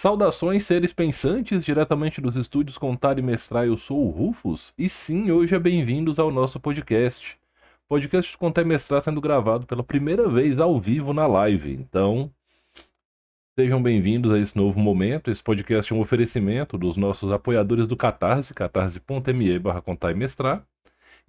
Saudações, seres pensantes, diretamente dos estúdios Contar e Mestrar, eu sou o Rufus, e sim, hoje é bem-vindos ao nosso podcast. Podcast Contar e Mestrar sendo gravado pela primeira vez ao vivo na live, então sejam bem-vindos a esse novo momento. Esse podcast é um oferecimento dos nossos apoiadores do Catarse, catarse.me barra Contar e Mestrar,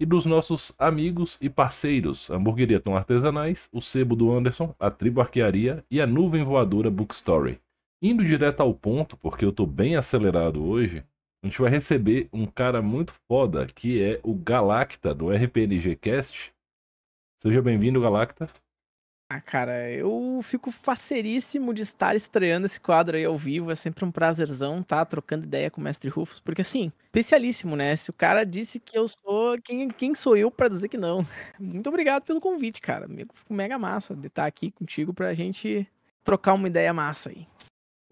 e dos nossos amigos e parceiros, Hamburgueria Tom Artesanais, o Sebo do Anderson, a Tribo Arquearia e a Nuvem Voadora Bookstory. Indo direto ao ponto, porque eu tô bem acelerado hoje, a gente vai receber um cara muito foda, que é o Galacta, do RPNG Cast. Seja bem-vindo, Galacta. Ah, cara, eu fico faceríssimo de estar estreando esse quadro aí ao vivo. É sempre um prazerzão tá trocando ideia com o Mestre Rufus, porque assim, especialíssimo, né? Se o cara disse que eu sou, quem, quem sou eu para dizer que não? Muito obrigado pelo convite, cara. Fico mega massa de estar aqui contigo pra gente trocar uma ideia massa aí.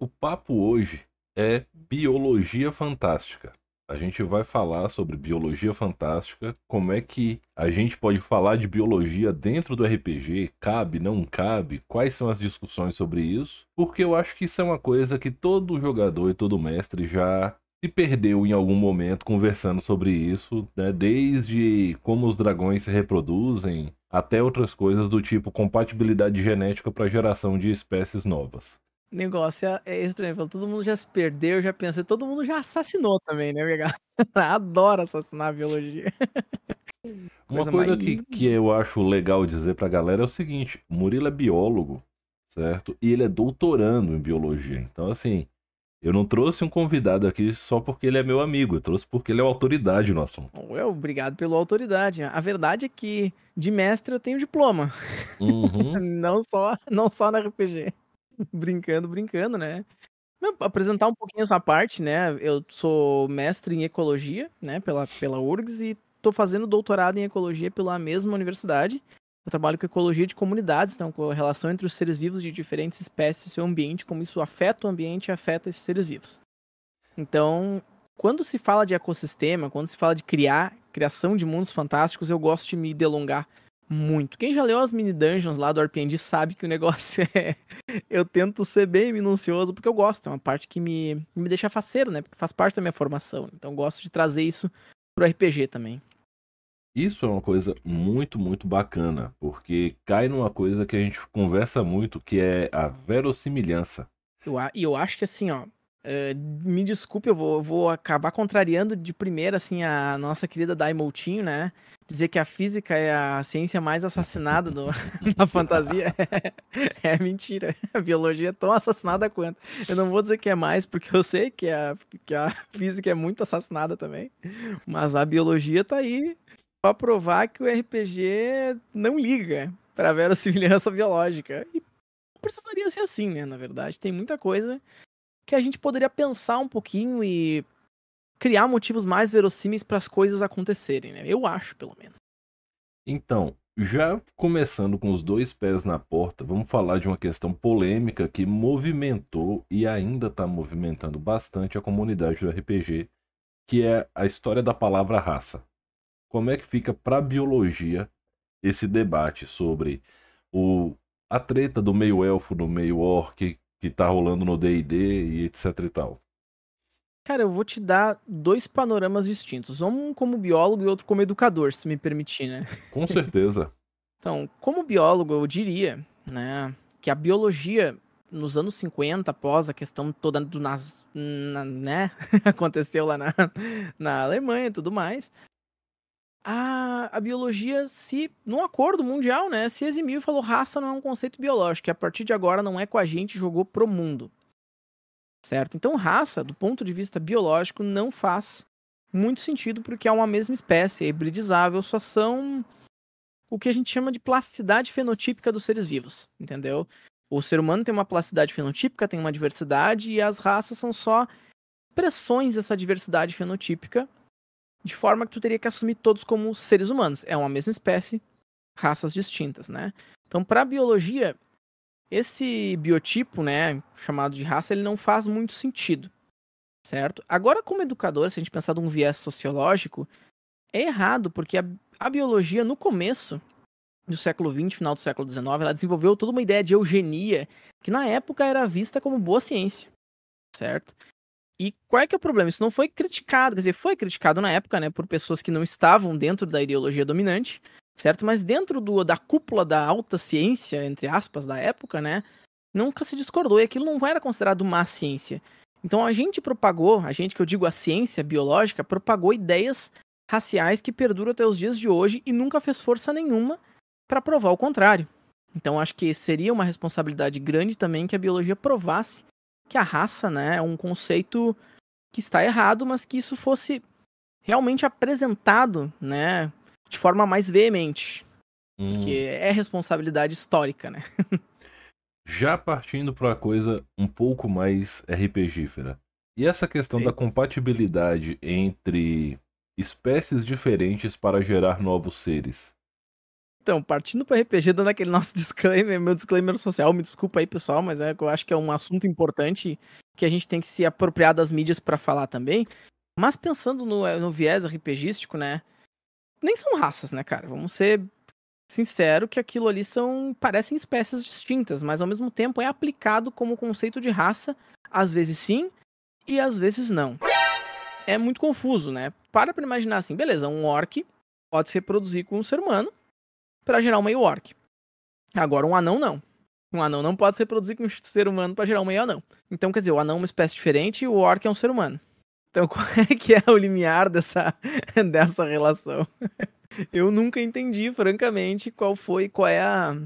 O papo hoje é biologia fantástica. A gente vai falar sobre biologia fantástica, como é que a gente pode falar de biologia dentro do RPG, cabe, não cabe, quais são as discussões sobre isso, porque eu acho que isso é uma coisa que todo jogador e todo mestre já se perdeu em algum momento conversando sobre isso, né? desde como os dragões se reproduzem até outras coisas do tipo compatibilidade genética para geração de espécies novas negócio é, é estranho. Todo mundo já se perdeu, já pensei, todo mundo já assassinou também, né, Adoro assassinar a biologia. Uma coisa, coisa que, que eu acho legal dizer pra galera é o seguinte: Murilo é biólogo, certo? E ele é doutorando em biologia. Então, assim, eu não trouxe um convidado aqui só porque ele é meu amigo, eu trouxe porque ele é autoridade no assunto. Obrigado pela autoridade. A verdade é que de mestre eu tenho diploma. Uhum. não, só, não só na RPG. brincando, brincando, né? apresentar um pouquinho essa parte, né? Eu sou mestre em ecologia, né, pela, pela URGS e tô fazendo doutorado em ecologia pela mesma universidade. Eu trabalho com ecologia de comunidades, então com a relação entre os seres vivos de diferentes espécies e seu ambiente, como isso afeta o ambiente e afeta esses seres vivos. Então, quando se fala de ecossistema, quando se fala de criar, criação de mundos fantásticos, eu gosto de me delongar muito. Quem já leu as mini dungeons lá do RPG sabe que o negócio é. eu tento ser bem minucioso porque eu gosto, é uma parte que me, me deixa faceiro, né? Porque faz parte da minha formação. Então gosto de trazer isso pro RPG também. Isso é uma coisa muito, muito bacana, porque cai numa coisa que a gente conversa muito, que é a verossimilhança. E eu, eu acho que assim, ó, Uh, me desculpe, eu vou, vou, acabar contrariando de primeira, assim, a nossa querida Daimoutinho, né? Dizer que a física é a ciência mais assassinada do, na fantasia é, é, mentira. A biologia é tão assassinada quanto. Eu não vou dizer que é mais, porque eu sei que a, que a física é muito assassinada também. Mas a biologia tá aí pra provar que o RPG não liga pra semelhança biológica. E precisaria ser assim, né? Na verdade, tem muita coisa que a gente poderia pensar um pouquinho e criar motivos mais verossímeis para as coisas acontecerem, né? Eu acho, pelo menos. Então, já começando com os dois pés na porta, vamos falar de uma questão polêmica que movimentou e ainda está movimentando bastante a comunidade do RPG, que é a história da palavra raça. Como é que fica para a biologia esse debate sobre o, a treta do meio elfo no meio orc, que tá rolando no D&D e etc e tal? Cara, eu vou te dar dois panoramas distintos. Um como biólogo e outro como educador, se me permitir, né? Com certeza. então, como biólogo, eu diria, né, que a biologia nos anos 50, após a questão toda do nas, na, né, aconteceu lá na, na Alemanha e tudo mais, a, a biologia se, num acordo mundial, né, se eximiu e falou raça não é um conceito biológico, que a partir de agora não é com a gente, jogou pro mundo. Certo? Então, raça, do ponto de vista biológico, não faz muito sentido porque é uma mesma espécie, é hibridizável, só são o que a gente chama de plasticidade fenotípica dos seres vivos, entendeu? O ser humano tem uma plasticidade fenotípica, tem uma diversidade, e as raças são só expressões dessa diversidade fenotípica de forma que tu teria que assumir todos como seres humanos. É uma mesma espécie, raças distintas, né? Então, para a biologia, esse biotipo, né, chamado de raça, ele não faz muito sentido, certo? Agora, como educador, se a gente pensar de um viés sociológico, é errado, porque a, a biologia, no começo do século XX, final do século XIX, ela desenvolveu toda uma ideia de eugenia, que na época era vista como boa ciência. certo? E qual é que é o problema? Isso não foi criticado, quer dizer, foi criticado na época, né, por pessoas que não estavam dentro da ideologia dominante, certo? Mas dentro do, da cúpula da alta ciência, entre aspas, da época, né, nunca se discordou e aquilo não era considerado má ciência. Então a gente propagou, a gente que eu digo a ciência biológica, propagou ideias raciais que perduram até os dias de hoje e nunca fez força nenhuma para provar o contrário. Então acho que seria uma responsabilidade grande também que a biologia provasse que a raça, né, é um conceito que está errado, mas que isso fosse realmente apresentado, né, de forma mais veemente. Hum. Porque é responsabilidade histórica, né? Já partindo para uma coisa um pouco mais RPGífera. E essa questão Sim. da compatibilidade entre espécies diferentes para gerar novos seres? Então, partindo para RPG, dando aquele nosso disclaimer, meu disclaimer social, me desculpa aí, pessoal, mas é, eu acho que é um assunto importante que a gente tem que se apropriar das mídias para falar também. Mas pensando no, no viés RPGístico, né? Nem são raças, né, cara? Vamos ser sincero que aquilo ali são parecem espécies distintas, mas ao mesmo tempo é aplicado como conceito de raça, às vezes sim e às vezes não. É muito confuso, né? Para pra imaginar assim, beleza, um orc pode se reproduzir com um ser humano para gerar um meio orc. Agora um anão não. Um anão não pode se reproduzir com um ser humano para gerar um meio anão. Então, quer dizer, o anão é uma espécie diferente e o orc é um ser humano. Então, qual é que é o limiar dessa, dessa relação? Eu nunca entendi, francamente, qual foi, qual é a,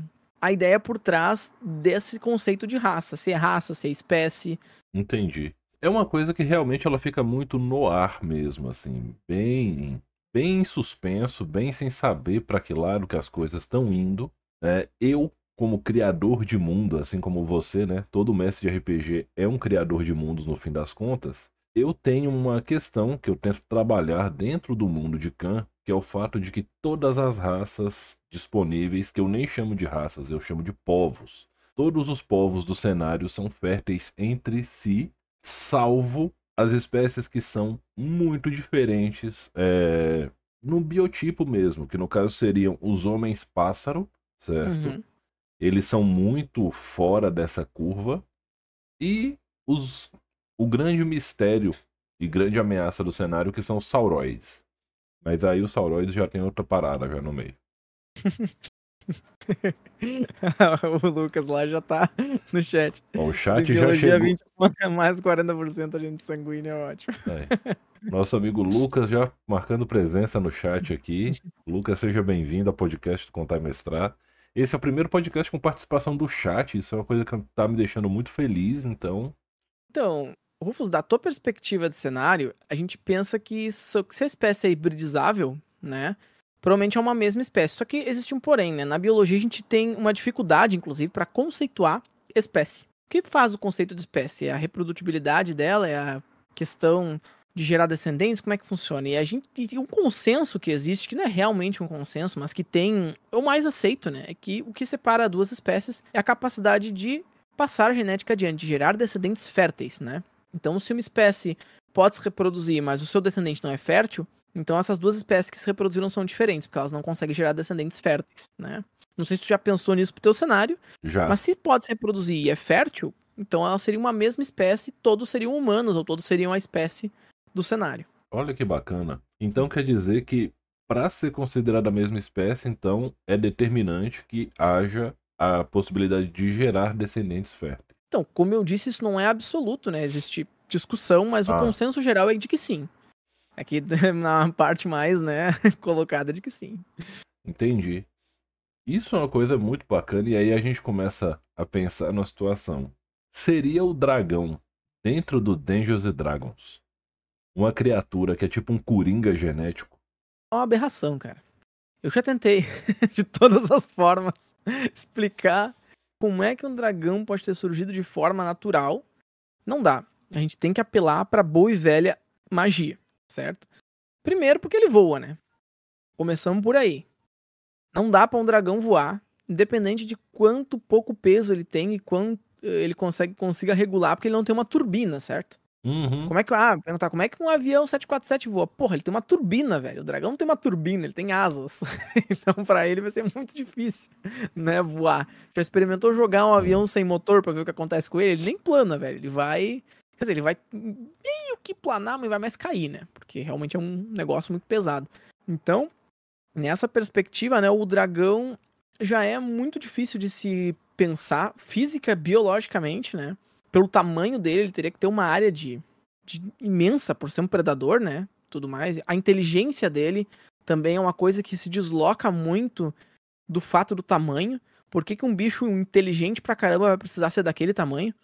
a ideia por trás desse conceito de raça. Se é raça, se é espécie. Entendi. É uma coisa que realmente ela fica muito no ar mesmo, assim, bem bem em suspenso, bem sem saber para que lado que as coisas estão indo. É, eu, como criador de mundo, assim como você, né? Todo mestre de RPG é um criador de mundos no fim das contas. Eu tenho uma questão que eu tento trabalhar dentro do mundo de Khan, que é o fato de que todas as raças disponíveis, que eu nem chamo de raças, eu chamo de povos, todos os povos do cenário são férteis entre si, salvo as espécies que são muito diferentes é, no biotipo mesmo, que no caso seriam os homens pássaro, certo? Uhum. Eles são muito fora dessa curva. E os, o grande mistério e grande ameaça do cenário que são os sauróides. Mas aí os sauróides já tem outra parada já no meio. o Lucas lá já tá no chat. Bom, o chat já chegou. 20, mais 40% a gente sanguínea, é ótimo. É. Nosso amigo Lucas já marcando presença no chat aqui. Lucas, seja bem-vindo ao podcast do Contar e Mestrar. Esse é o primeiro podcast com participação do chat, isso é uma coisa que tá me deixando muito feliz, então... Então, Rufus, da tua perspectiva de cenário, a gente pensa que se a espécie é hibridizável, né provavelmente é uma mesma espécie. Só que existe um porém, né? Na biologia a gente tem uma dificuldade, inclusive, para conceituar espécie. O que faz o conceito de espécie? É a reprodutibilidade dela, é a questão de gerar descendentes, como é que funciona? E a gente e um consenso que existe, que não é realmente um consenso, mas que tem o mais aceito, né? É que o que separa duas espécies é a capacidade de passar a genética adiante, de gerar descendentes férteis, né? Então, se uma espécie pode se reproduzir, mas o seu descendente não é fértil, então essas duas espécies que se reproduziram são diferentes, porque elas não conseguem gerar descendentes férteis, né? Não sei se tu já pensou nisso pro teu cenário. Já. Mas se pode se reproduzir e é fértil, então ela seria uma mesma espécie, todos seriam humanos, ou todos seriam a espécie do cenário. Olha que bacana. Então quer dizer que para ser considerada a mesma espécie, então é determinante que haja a possibilidade de gerar descendentes férteis. Então, como eu disse, isso não é absoluto, né? Existe discussão, mas ah. o consenso geral é de que sim. Aqui na parte mais, né, colocada de que sim. Entendi. Isso é uma coisa muito bacana e aí a gente começa a pensar na situação. Seria o dragão dentro do Dungeons Dragons uma criatura que é tipo um coringa genético? É uma aberração, cara. Eu já tentei de todas as formas explicar como é que um dragão pode ter surgido de forma natural. Não dá. A gente tem que apelar para boa e velha magia certo? Primeiro porque ele voa, né? Começamos por aí. Não dá para um dragão voar, independente de quanto pouco peso ele tem e quanto ele consegue consiga regular, porque ele não tem uma turbina, certo? Uhum. Como é que ah, perguntar como é que um avião 747 voa? Porra, ele tem uma turbina, velho. O dragão não tem uma turbina, ele tem asas. então para ele vai ser muito difícil, né, voar. Já experimentou jogar um avião sem motor para ver o que acontece com ele? Ele nem plana, velho. Ele vai Quer dizer, ele vai meio que planar, mas vai mais cair, né? Porque realmente é um negócio muito pesado. Então, nessa perspectiva, né, o dragão já é muito difícil de se pensar física, biologicamente, né? Pelo tamanho dele, ele teria que ter uma área de, de imensa por ser um predador, né? Tudo mais. A inteligência dele também é uma coisa que se desloca muito do fato do tamanho. Por que, que um bicho inteligente pra caramba vai precisar ser daquele tamanho?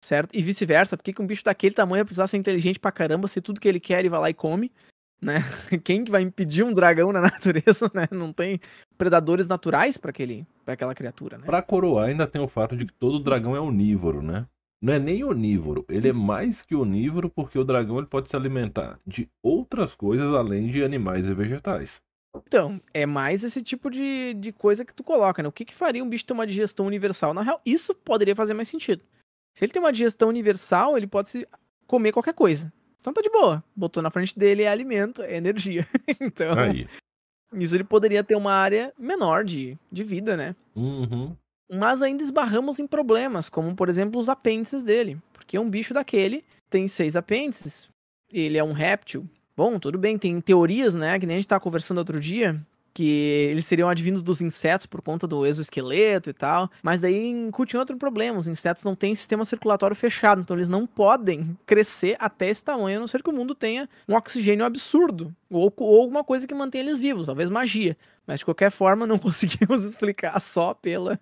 Certo? E vice-versa, por que, um bicho daquele tamanho vai precisar ser inteligente pra caramba se tudo que ele quer ele vai lá e come? Né? Quem que vai impedir um dragão na natureza, né? Não tem predadores naturais para aquele para aquela criatura, né? Pra coroar ainda tem o fato de que todo dragão é onívoro, né? Não é nem onívoro, ele é mais que onívoro porque o dragão ele pode se alimentar de outras coisas além de animais e vegetais. Então, é mais esse tipo de, de coisa que tu coloca, né? O que, que faria um bicho ter uma digestão universal? Na real, isso poderia fazer mais sentido. Se ele tem uma digestão universal, ele pode se comer qualquer coisa. Então tá de boa. Botou na frente dele é alimento, é energia. então, Aí. isso ele poderia ter uma área menor de, de vida, né? Uhum. Mas ainda esbarramos em problemas, como por exemplo os apêndices dele. Porque um bicho daquele tem seis apêndices. Ele é um réptil. Bom, tudo bem, tem teorias, né? Que nem a gente tava conversando outro dia. Que eles seriam advindos dos insetos por conta do exoesqueleto e tal. Mas daí incute outro problema. Os insetos não têm sistema circulatório fechado. Então eles não podem crescer até esse tamanho, a não ser que o mundo tenha um oxigênio absurdo. Ou, ou alguma coisa que mantenha eles vivos, talvez magia. Mas de qualquer forma, não conseguimos explicar só pela,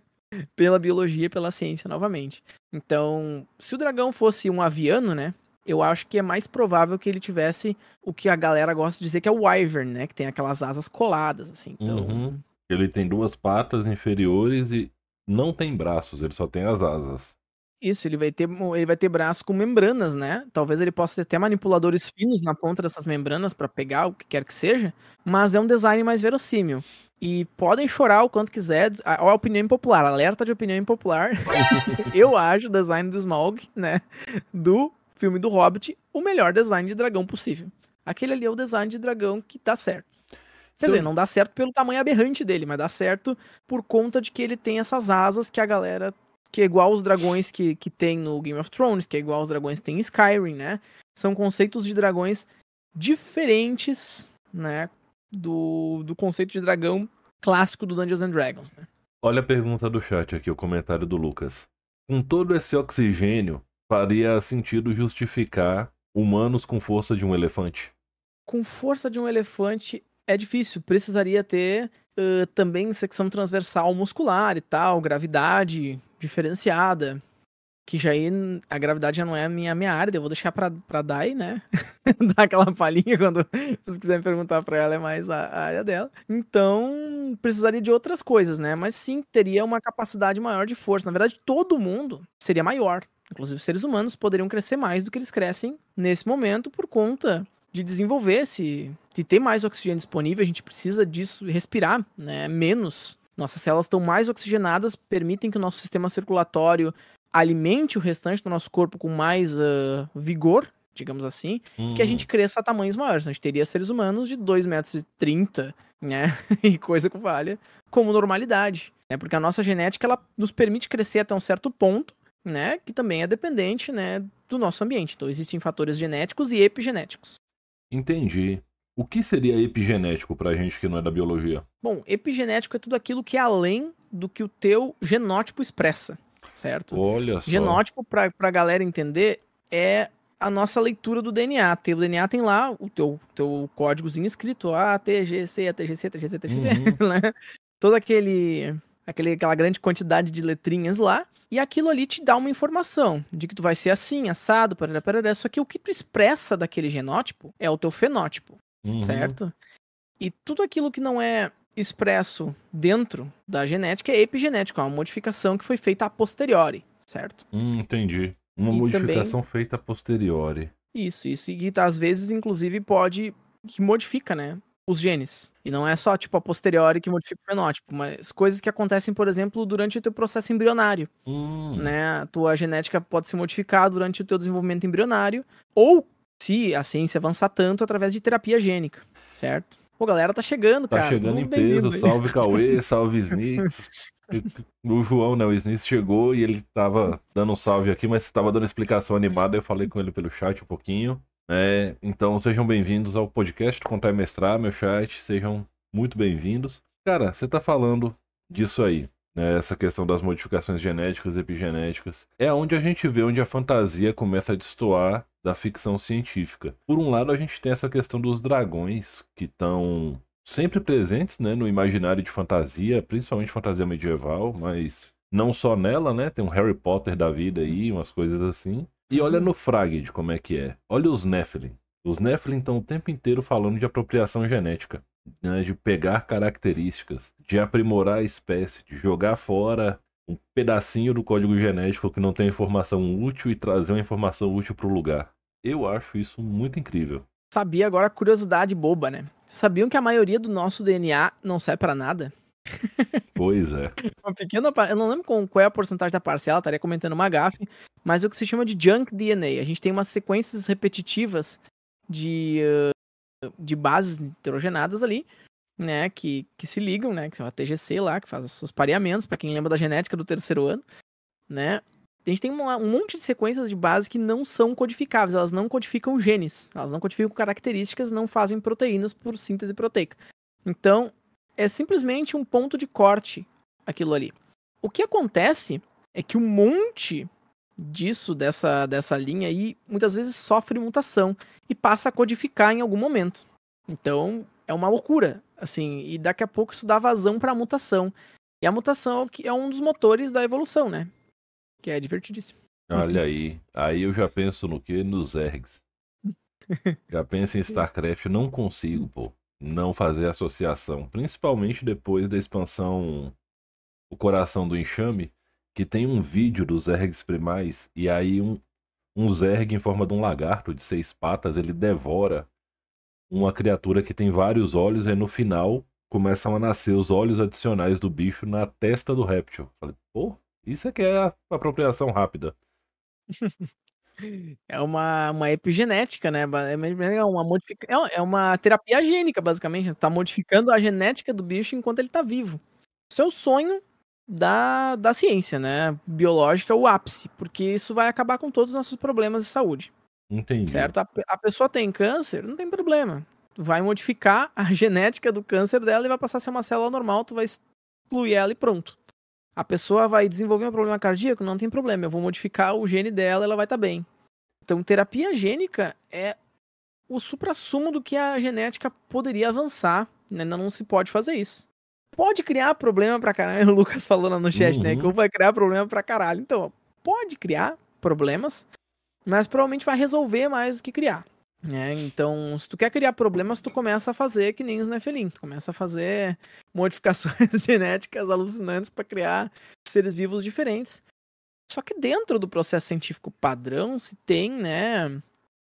pela biologia, pela ciência novamente. Então, se o dragão fosse um aviano, né? Eu acho que é mais provável que ele tivesse o que a galera gosta de dizer que é o wyvern, né? Que tem aquelas asas coladas, assim. Então, Uhum. Ele tem duas patas inferiores e não tem braços, ele só tem as asas. isso, ele vai ter ele vai ter braço com membranas, né? Talvez ele possa ter até manipuladores finos na ponta dessas membranas para pegar o que quer que seja, mas é um design mais verossímil. E podem chorar o quanto quiser, a, a opinião impopular, alerta de opinião impopular. eu acho o design do Smaug, né, do filme do Hobbit, o melhor design de dragão possível. Aquele ali é o design de dragão que dá certo. Quer dizer, não dá certo pelo tamanho aberrante dele, mas dá certo por conta de que ele tem essas asas que a galera. Que é igual os dragões que, que tem no Game of Thrones, que é igual os dragões que tem em Skyrim, né? São conceitos de dragões diferentes, né? Do, do conceito de dragão clássico do Dungeons and Dragons, né? Olha a pergunta do chat aqui, o comentário do Lucas. Com todo esse oxigênio, faria sentido justificar humanos com força de um elefante? com força de um elefante é difícil. Precisaria ter ãh, também secção transversal muscular e tal, gravidade diferenciada. Que já aí n- a gravidade já não é a minha, minha área, eu vou deixar pra, pra Dai, né? Dar aquela palhinha quando vocês quiserem perguntar pra ela, é mais a, a área dela. Então, precisaria de outras coisas, né? Mas sim, teria uma capacidade maior de força. Na verdade, todo mundo seria maior. Inclusive, os seres humanos poderiam crescer mais do que eles crescem nesse momento por conta de desenvolver esse. de ter mais oxigênio disponível, a gente precisa disso, respirar, né? Menos. Nossas células estão mais oxigenadas, permitem que o nosso sistema circulatório alimente o restante do nosso corpo com mais ah, vigor, digamos assim, que a Hum, gente cresça a tamanhos maiores. Então, a gente teria seres humanos de 2,30 metros, e 30, né? e coisa que valha, como normalidade. Né? Porque a nossa genética ela nos permite crescer até um certo ponto, né? Que também é dependente né, do nosso ambiente. Então, existem fatores genéticos e epigenéticos. Entendi. O que seria epigenético pra gente que não é da biologia? Bom, epigenético é tudo aquilo que é além do que o teu genótipo expressa, certo? Olha só. Genótipo, pra, pra galera entender, é a nossa leitura do DNA. O DNA tem lá o teu, teu códigozinho escrito, A, T, G, C, A, T, G, C, T, G, C, T, G, C, né? Toda aquele, aquele, aquela grande quantidade de letrinhas lá. E aquilo ali te dá uma informação de que tu vai ser assim, assado, parará, parará. Só que o que tu expressa daquele genótipo é o teu fenótipo Uhum. certo? E tudo aquilo que não é expresso dentro da genética é epigenético, é uma modificação que foi feita a posteriori, certo? Hum, entendi. Uma E modificação feita a posteriori. Isso, isso. E que às vezes, inclusive, pode. que modifica, né? Os genes. E não é só, tipo, a posteriori que modifica o fenótipo, mas coisas que acontecem, por exemplo, durante o teu processo embrionário. Hum, né? A tua genética pode se modificar durante o teu desenvolvimento embrionário, ou, se a ciência avançar tanto, através de terapia gênica, certo? Pô, galera, tá chegando, Tá cara. chegando Tudo em peso. Salve Cauê, salve Snicks. o João, né, o Smith chegou e ele tava dando um salve aqui, mas tava dando explicação animada, eu falei com ele pelo chat um pouquinho. É, então sejam bem-vindos ao podcast Contar e Mestrar, meu chat, sejam muito bem-vindos. Cara, você tá falando disso aí, né, essa questão das modificações genéticas e epigenéticas. É onde a gente vê onde a fantasia começa a destoar da ficção científica. Por um lado, a gente tem essa questão dos dragões, que estão sempre presentes né, no imaginário de fantasia, principalmente fantasia medieval, mas não só nela, né? Tem um Harry Potter da vida aí, umas coisas assim. E olha no Fraged como é que é. Olha os Nephilim. Os Nephilim estão o tempo inteiro falando de apropriação genética, né, de pegar características, de aprimorar a espécie, de jogar fora um pedacinho do código genético que não tem informação útil e trazer uma informação útil para o lugar. Eu acho isso muito incrível sabia agora curiosidade boba, né? Vocês sabiam que a maioria do nosso DNA não serve para nada? Pois é. uma pequena, eu não lembro qual é a porcentagem da parcela, estaria comentando uma gafe, mas é o que se chama de junk DNA. A gente tem umas sequências repetitivas de, uh, de bases nitrogenadas ali, né, que, que se ligam, né, que é a TGC lá, que faz os seus pareamentos, para quem lembra da genética do terceiro ano, né, a gente tem uma, um monte de sequências de base que não são codificáveis, elas não codificam genes, elas não codificam características, não fazem proteínas por síntese proteica. Então, é simplesmente um ponto de corte aquilo ali. O que acontece é que um monte disso, dessa, dessa linha aí, muitas vezes sofre mutação e passa a codificar em algum momento. Então, é uma loucura, assim, e daqui a pouco isso dá vazão para a mutação. E a mutação é um dos motores da evolução, né? Que é divertidíssimo. Olha aí. Aí eu já penso no que? Nos ergs. já penso em StarCraft, não consigo, pô, não fazer associação. Principalmente depois da expansão O Coração do Enxame, que tem um vídeo dos ergs primais, e aí um, um zerg em forma de um lagarto de seis patas, ele devora uma criatura que tem vários olhos, e no final começam a nascer os olhos adicionais do bicho na testa do réptil. Falei, pô, isso é que é a apropriação rápida. É uma, uma epigenética, né? É, é uma, modific... É, é uma terapia gênica, basicamente. Tá modificando a genética do bicho enquanto ele tá vivo. Isso é o sonho da, da ciência, né? Biológica, o ápice. Porque isso vai acabar com todos os nossos problemas de saúde. Entendi. Certo? A, a pessoa tem câncer, não tem problema. vai modificar a genética do câncer dela e vai passar a ser uma célula normal, tu vai excluir ela e pronto. A pessoa vai desenvolver um problema cardíaco? Não tem problema, eu vou modificar o gene dela, ela vai estar tá bem. Então, terapia gênica é o supra-sumo do que a genética poderia avançar. Né? Ainda não se pode fazer isso. Pode criar problema pra caralho. O Lucas falou lá no chat, uhum. né? Que vai criar problema pra caralho. Então, pode criar problemas, mas provavelmente vai resolver mais do que criar. Né? Então, se tu quer criar problemas, tu começa a fazer que nem os Nephilim. Tu começa a fazer modificações genéticas alucinantes para criar seres vivos diferentes. Só que dentro do processo científico padrão se tem, né,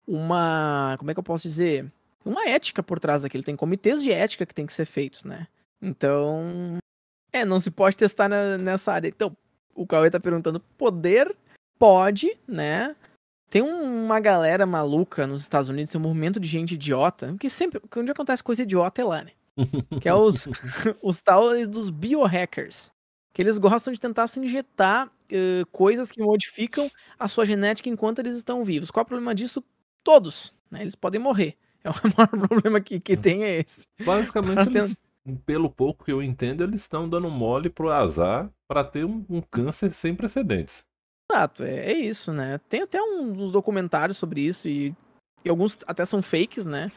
uma, como é que eu posso dizer, uma ética por trás daquilo. Tem comitês de ética que tem que ser feitos, né? Então, é, não se pode testar na, nessa área. Então, o Cauê tá perguntando, poder pode, né? Tem uma galera maluca nos Estados Unidos, tem um movimento de gente idiota, que sempre, onde acontece coisa idiota é lá, né? Que é os, os tais dos biohackers. Que eles gostam de tentar se injetar uh, coisas que modificam a sua genética enquanto eles estão vivos. Qual é o problema disso? Todos, né? Eles podem morrer. É o maior problema que, que tem é esse. Basicamente, eles, pelo pouco que eu entendo, eles estão dando mole pro azar para ter um, um câncer sem precedentes. Exato, é, é isso, né? Tem até uns documentários sobre isso e, e alguns até são fakes, né?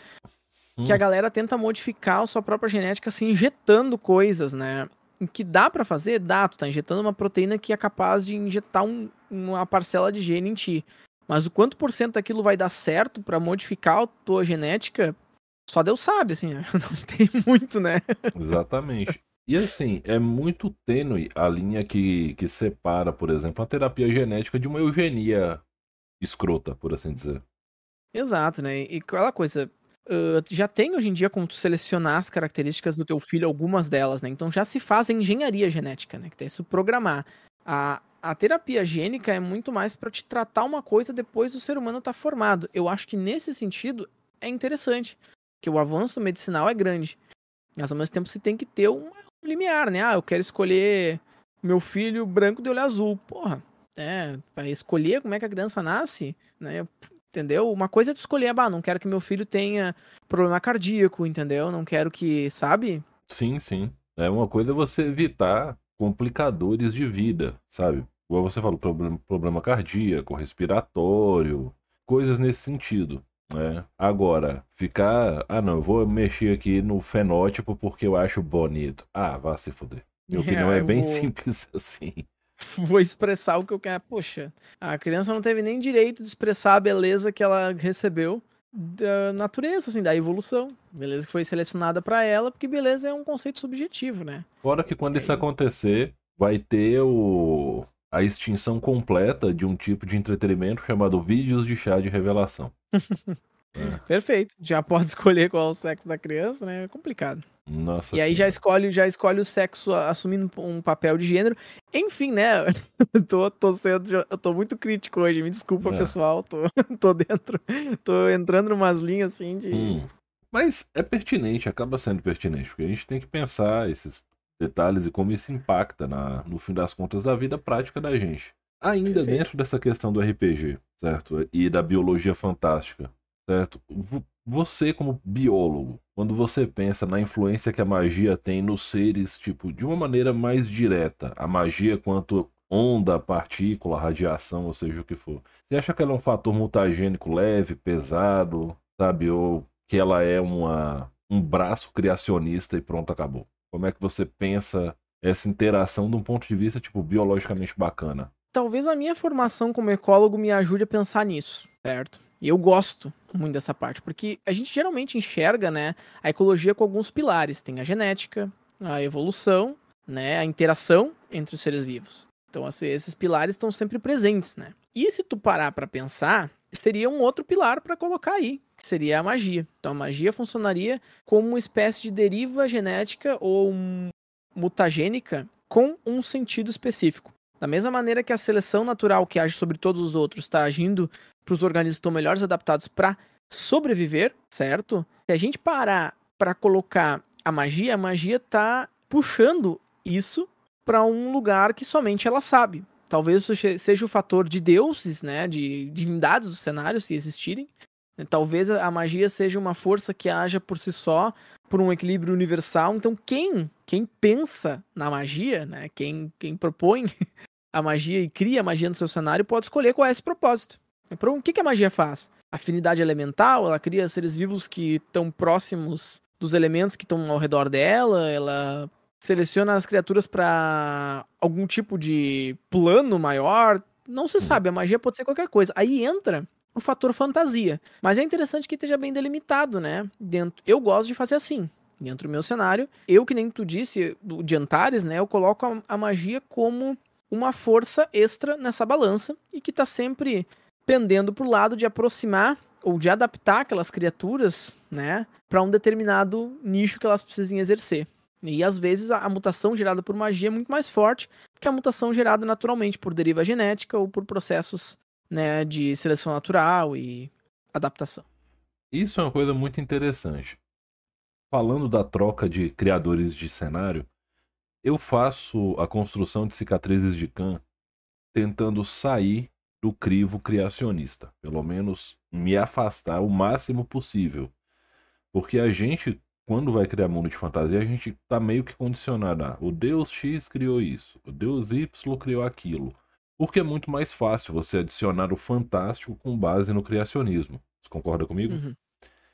Hum. Que a hum. galera tenta modificar a sua própria genética se assim, injetando coisas, né? O que dá para fazer? Dá, tu tá injetando uma proteína que é capaz de injetar um, uma parcela de gene em ti. Mas o quanto por cento daquilo vai dar certo para modificar a tua genética, só Deus sabe, assim, não tem muito, né? Exatamente. E assim, é muito tênue a linha que, que separa, por exemplo, a terapia genética de uma eugenia escrota, por assim dizer. Exato, né? E aquela coisa, uh, já tem hoje em dia como tu selecionar as características do teu filho, algumas delas, né? Então já se faz a engenharia genética, né? Que tem isso programar. A, a terapia gênica é muito mais para te tratar uma coisa depois do ser humano estar tá formado. Eu acho que nesse sentido é interessante, que o avanço medicinal é grande. Mas ao mesmo tempo você tem que ter uma limiar, né? Ah, eu quero escolher meu filho branco de olho azul. Porra, é, para escolher como é que a criança nasce, né? Entendeu? Uma coisa é tu escolher, ah, não quero que meu filho tenha problema cardíaco, entendeu? Não quero que, sabe? Sim, sim. É uma coisa é você evitar complicadores de vida, sabe? Igual você falou, problema, problema cardíaco, respiratório, coisas nesse sentido. Né? Agora, ficar. Ah, não, eu vou mexer aqui no fenótipo porque eu acho bonito. Ah, vá se fuder. Minha opinião é, é bem vou... simples assim. Vou expressar o que eu quero. Poxa, a criança não teve nem direito de expressar a beleza que ela recebeu da natureza, assim, da evolução. Beleza que foi selecionada para ela, porque beleza é um conceito subjetivo, né? Fora que quando isso acontecer, vai ter o a extinção completa de um tipo de entretenimento chamado vídeos de chá de revelação. é. Perfeito. Já pode escolher qual é o sexo da criança, né? É complicado. Nossa e aí já escolhe, já escolhe o sexo assumindo um papel de gênero. Enfim, né? tô, tô sendo, eu tô muito crítico hoje, me desculpa, é. pessoal. Tô, tô dentro, tô entrando numas linhas assim de. Hum. Mas é pertinente, acaba sendo pertinente, porque a gente tem que pensar esses detalhes e como isso impacta, na, no fim das contas, da vida prática da gente. Ainda Perfeito. dentro dessa questão do RPG, certo? E da biologia fantástica, certo? Você, como biólogo, quando você pensa na influência que a magia tem nos seres, tipo, de uma maneira mais direta, a magia quanto onda, partícula, radiação, ou seja o que for. Você acha que ela é um fator mutagênico leve, pesado, sabe? Ou que ela é uma, um braço criacionista e pronto, acabou? Como é que você pensa essa interação de um ponto de vista, tipo, biologicamente bacana? Talvez a minha formação como ecólogo me ajude a pensar nisso, certo? E eu gosto muito dessa parte, porque a gente geralmente enxerga, né, a ecologia com alguns pilares. Tem a genética, a evolução, né, a interação entre os seres vivos. Então, assim, esses pilares estão sempre presentes, né? E se tu parar para pensar, seria um outro pilar para colocar aí, que seria a magia. Então a magia funcionaria como uma espécie de deriva genética ou mutagênica com um sentido específico. Da mesma maneira que a seleção natural que age sobre todos os outros está agindo para os organismos que estão melhores adaptados para sobreviver, certo? Se a gente parar para colocar a magia, a magia está puxando isso para um lugar que somente ela sabe. Talvez seja o fator de deuses, né, de divindades do cenário, se existirem. Talvez a magia seja uma força que haja por si só, por um equilíbrio universal. Então, quem quem pensa na magia, né, quem, quem propõe a magia e cria a magia no seu cenário, pode escolher qual é esse propósito. O que, que a magia faz? Afinidade elemental, ela cria seres vivos que estão próximos dos elementos que estão ao redor dela, ela seleciona as criaturas para algum tipo de plano maior. Não se sabe, a magia pode ser qualquer coisa. Aí entra o fator fantasia. Mas é interessante que esteja bem delimitado, né? Dentro, eu gosto de fazer assim. Dentro do meu cenário, eu, que nem tu disse, de Antares, né? Eu coloco a, a magia como uma força extra nessa balança e que está sempre pendendo para o lado de aproximar ou de adaptar aquelas criaturas, né, para um determinado nicho que elas precisem exercer. E às vezes a, a, mutação gerada por magia é muito mais forte que a mutação gerada naturalmente por deriva genética ou por processos né, de seleção natural e adaptação. Isso é uma coisa muito interessante. Falando da troca de criadores de cenário, eu faço a construção de cicatrizes de Khan tentando sair do crivo criacionista, pelo menos me afastar o máximo possível. Porque a gente quando vai criar mundo de fantasia, a gente tá meio que condicionado a o Deus X criou isso, o Deus Y criou aquilo. Porque é muito mais fácil você adicionar o fantástico com base no criacionismo. Você concorda comigo? Uhum.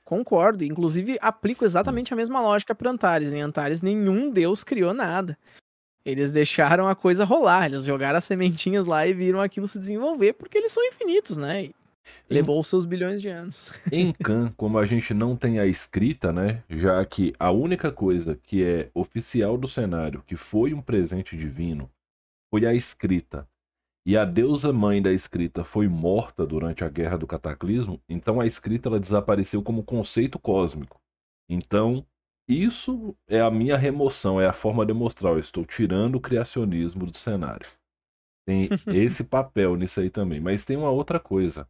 Concordo. Inclusive, aplico exatamente a mesma lógica para Antares. Em Antares, nenhum deus criou nada. Eles deixaram a coisa rolar. Eles jogaram as sementinhas lá e viram aquilo se desenvolver, porque eles são infinitos, né? Levou seus bilhões de anos. Em Khan, como a gente não tem a escrita, né? Já que a única coisa que é oficial do cenário, que foi um presente divino, foi a escrita. E a deusa mãe da escrita foi morta durante a Guerra do Cataclismo, então a escrita ela desapareceu como conceito cósmico. Então, isso é a minha remoção, é a forma de mostrar, eu estou tirando o criacionismo do cenário. Tem esse papel nisso aí também, mas tem uma outra coisa.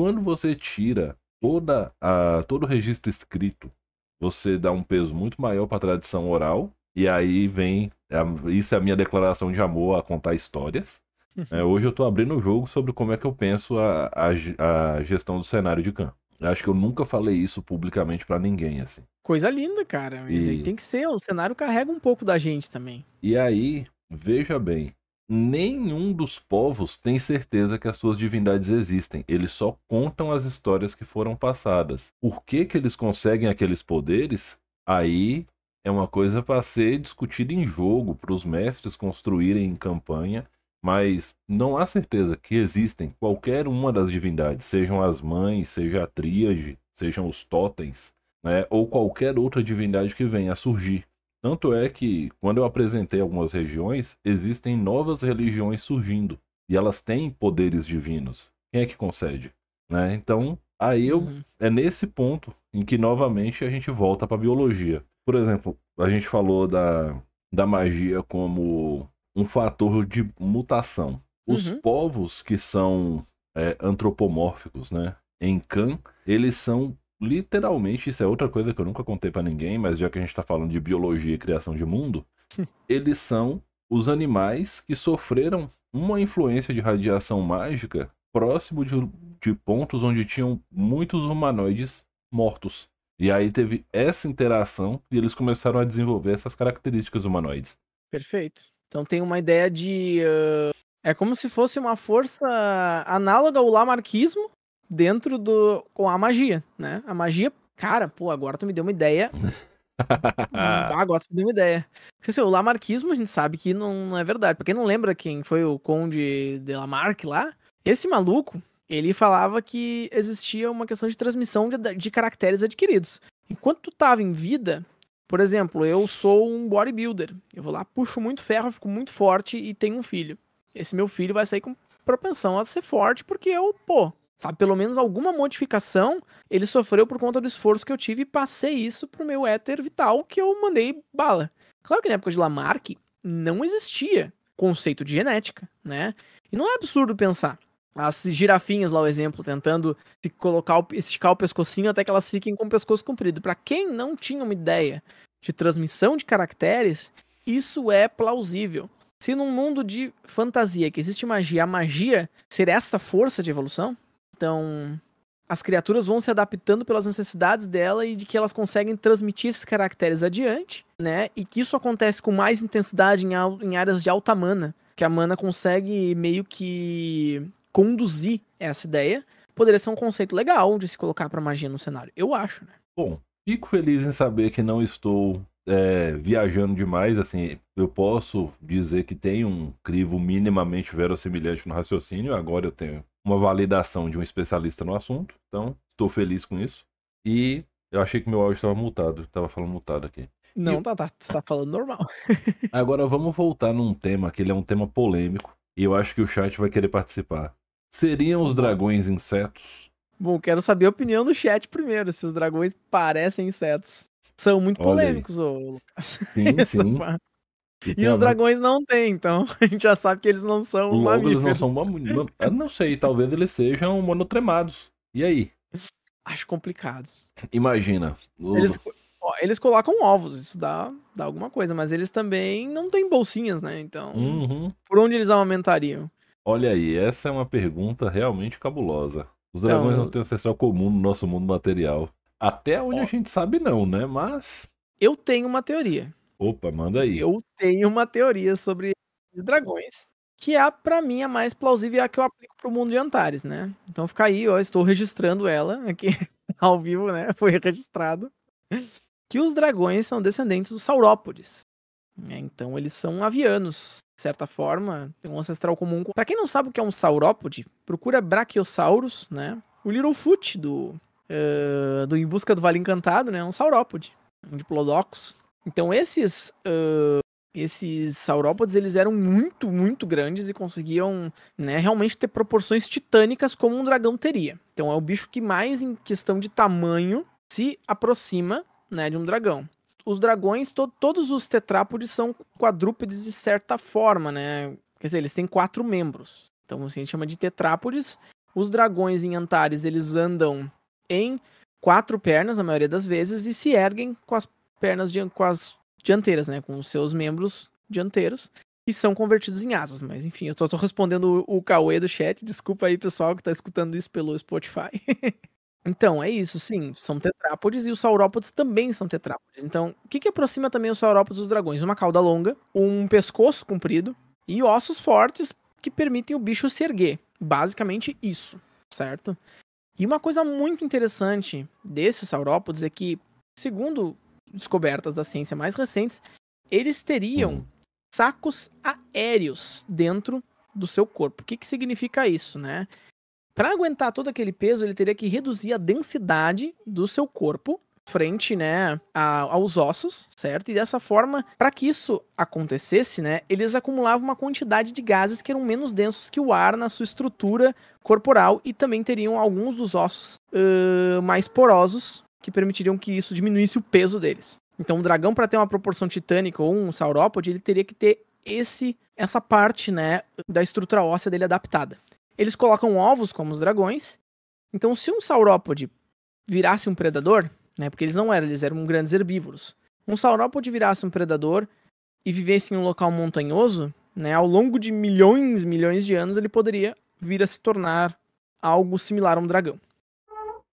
Quando você tira toda a, todo o registro escrito, você dá um peso muito maior para a tradição oral E aí vem. Isso é a minha declaração de amor a contar histórias. É, hoje eu tô abrindo o jogo sobre como é que eu penso a, a, a gestão do cenário de Khan. Acho que eu nunca falei isso publicamente para ninguém, assim. Coisa linda, cara. Mas e... tem que ser, o cenário carrega um pouco da gente também. E aí, veja bem, nenhum dos povos tem certeza que as suas divindades existem. Eles só contam as histórias que foram passadas. Por que, que eles conseguem aqueles poderes? Aí é uma coisa para ser discutida em jogo, para os mestres construírem em campanha. Mas não há certeza que existem qualquer uma das divindades, sejam as mães, seja a tríade, sejam os totens, né, ou qualquer outra divindade que venha a surgir. Tanto é que, quando eu apresentei algumas regiões, existem novas religiões surgindo. E elas têm poderes divinos. Quem é que concede? Né? Então, aí eu, uhum. é nesse ponto em que, novamente, a gente volta para a biologia. Por exemplo, a gente falou da, da magia como um fator de mutação. Os uhum. povos que são é, antropomórficos, né? Em Khan, eles são literalmente, isso é outra coisa que eu nunca contei para ninguém, mas já que a gente tá falando de biologia e criação de mundo, eles são os animais que sofreram uma influência de radiação mágica próximo de, de pontos onde tinham muitos humanoides mortos. E aí teve essa interação e eles começaram a desenvolver essas características humanoides. Perfeito. Então tem uma ideia de. Uh, é como se fosse uma força análoga ao lamarquismo, dentro do. com a magia, né? A magia, cara, pô, agora tu me deu uma ideia. agora tu me deu uma ideia. Porque assim, o Lamarquismo a gente sabe que não, não é verdade. Pra quem não lembra quem foi o Conde de Lamarck lá, esse maluco, ele falava que existia uma questão de transmissão de, de caracteres adquiridos. Enquanto tu tava em vida, por exemplo, eu sou um bodybuilder. Eu vou lá, puxo muito ferro, fico muito forte e tenho um filho. Esse meu filho vai sair com propensão a ser forte porque eu, pô, Sabe? Pelo menos alguma modificação ele sofreu por conta do esforço que eu tive e passei isso pro meu éter vital que eu mandei bala. Claro que na época de Lamarck não existia conceito de genética, né? E não é absurdo pensar. As girafinhas lá, o exemplo, tentando se colocar, esticar o pescocinho até que elas fiquem com o pescoço comprido. Para quem não tinha uma ideia de transmissão de caracteres, isso é plausível. Se num mundo de fantasia que existe magia, a magia ser esta força de evolução, então, as criaturas vão se adaptando pelas necessidades dela e de que elas conseguem transmitir esses caracteres adiante, né? E que isso acontece com mais intensidade em, em áreas de alta mana, que a mana consegue meio que conduzir essa ideia. Poderia ser um conceito legal de se colocar para magia no cenário, eu acho, né? Bom, fico feliz em saber que não estou é, viajando demais, assim, eu posso dizer que tem um crivo minimamente verossimilhante no raciocínio, agora eu tenho uma validação de um especialista no assunto, então estou feliz com isso. E eu achei que meu áudio estava mutado, estava falando mutado aqui. Não, e... tá, tá, tá falando normal. Agora vamos voltar num tema que ele é um tema polêmico e eu acho que o chat vai querer participar. Seriam os dragões insetos? Bom, quero saber a opinião do chat primeiro, se os dragões parecem insetos. São muito polêmicos, ô Lucas. Sim, sim. E, os dragões não têm, então a gente já sabe que eles não são Logo, mamíferos. eles não são mamíferos. Eu não sei, talvez eles sejam monotremados. E aí? Acho complicado. Imagina. Eles, ó, eles colocam ovos, isso dá, dá alguma coisa, mas eles também não têm bolsinhas, né? Então, uhum. por onde eles amamentariam? Olha aí, essa é uma pergunta realmente cabulosa. Os dragões então, não têm ancestral comum no nosso mundo material. Até onde ó, a gente sabe não, né? Mas... Eu tenho uma teoria. Opa, manda aí. Eu tenho uma teoria sobre dragões, que é para mim a mais plausível e a que eu aplico pro mundo de Antares, né? Então fica aí, ó, estou registrando ela aqui ao vivo, né? Foi registrado. Que os dragões são descendentes dos saurópodes. Né? Então eles são avianos, de certa forma, tem um ancestral comum. Para quem não sabe o que é um saurópode, procura Brachiosaurus, né? O Littlefoot do uh, do Em Busca do Vale Encantado, né? É um saurópode, um diplodocus. Então esses uh, esses saurópodes eles eram muito, muito grandes e conseguiam né, realmente ter proporções titânicas como um dragão teria. Então é o bicho que mais, em questão de tamanho, se aproxima né, de um dragão. Os dragões, to todos os tetrápodes são quadrúpedes de certa forma, né? Quer dizer, eles têm quatro membros. Então a gente chama de tetrápodes. Os dragões em Antares, eles andam em quatro pernas, a maioria das vezes, e se erguem com as pernas com as dianteiras, né? Com os seus membros dianteiros que são convertidos em asas. Mas enfim, eu tô, tô respondendo o, o Cauê do chat. Desculpa aí, pessoal, que tá escutando isso pelo Spotify. então, é isso, sim. São tetrápodes e os saurópodes também são tetrápodes. Então, o que, que aproxima também os saurópodes dos dragões? Uma cauda longa, um pescoço comprido e ossos fortes que permitem o bicho se erguer. Basicamente isso, certo? E uma coisa muito interessante desses saurópodes é que, segundo descobertas da ciência mais recentes, eles teriam hum. sacos aéreos dentro do seu corpo. O que, que significa isso, né? Para aguentar todo aquele peso, ele teria que reduzir a densidade do seu corpo frente, né, a, aos ossos, certo? E dessa forma, para que isso acontecesse, né, eles acumulavam uma quantidade de gases que eram menos densos que o ar na sua estrutura corporal e também teriam alguns dos ossos uh, mais porosos que permitiriam que isso diminuísse o peso deles. Então, um dragão para ter uma proporção titânica ou um saurópode, ele teria que ter esse essa parte, né, da estrutura óssea dele adaptada. Eles colocam ovos como os dragões. Então, se um saurópode virasse um predador, né? Porque eles não eram, eles eram grandes herbívoros. Um saurópode virasse um predador e vivesse em um local montanhoso, né? Ao longo de milhões, milhões de anos, ele poderia vir a se tornar algo similar a um dragão.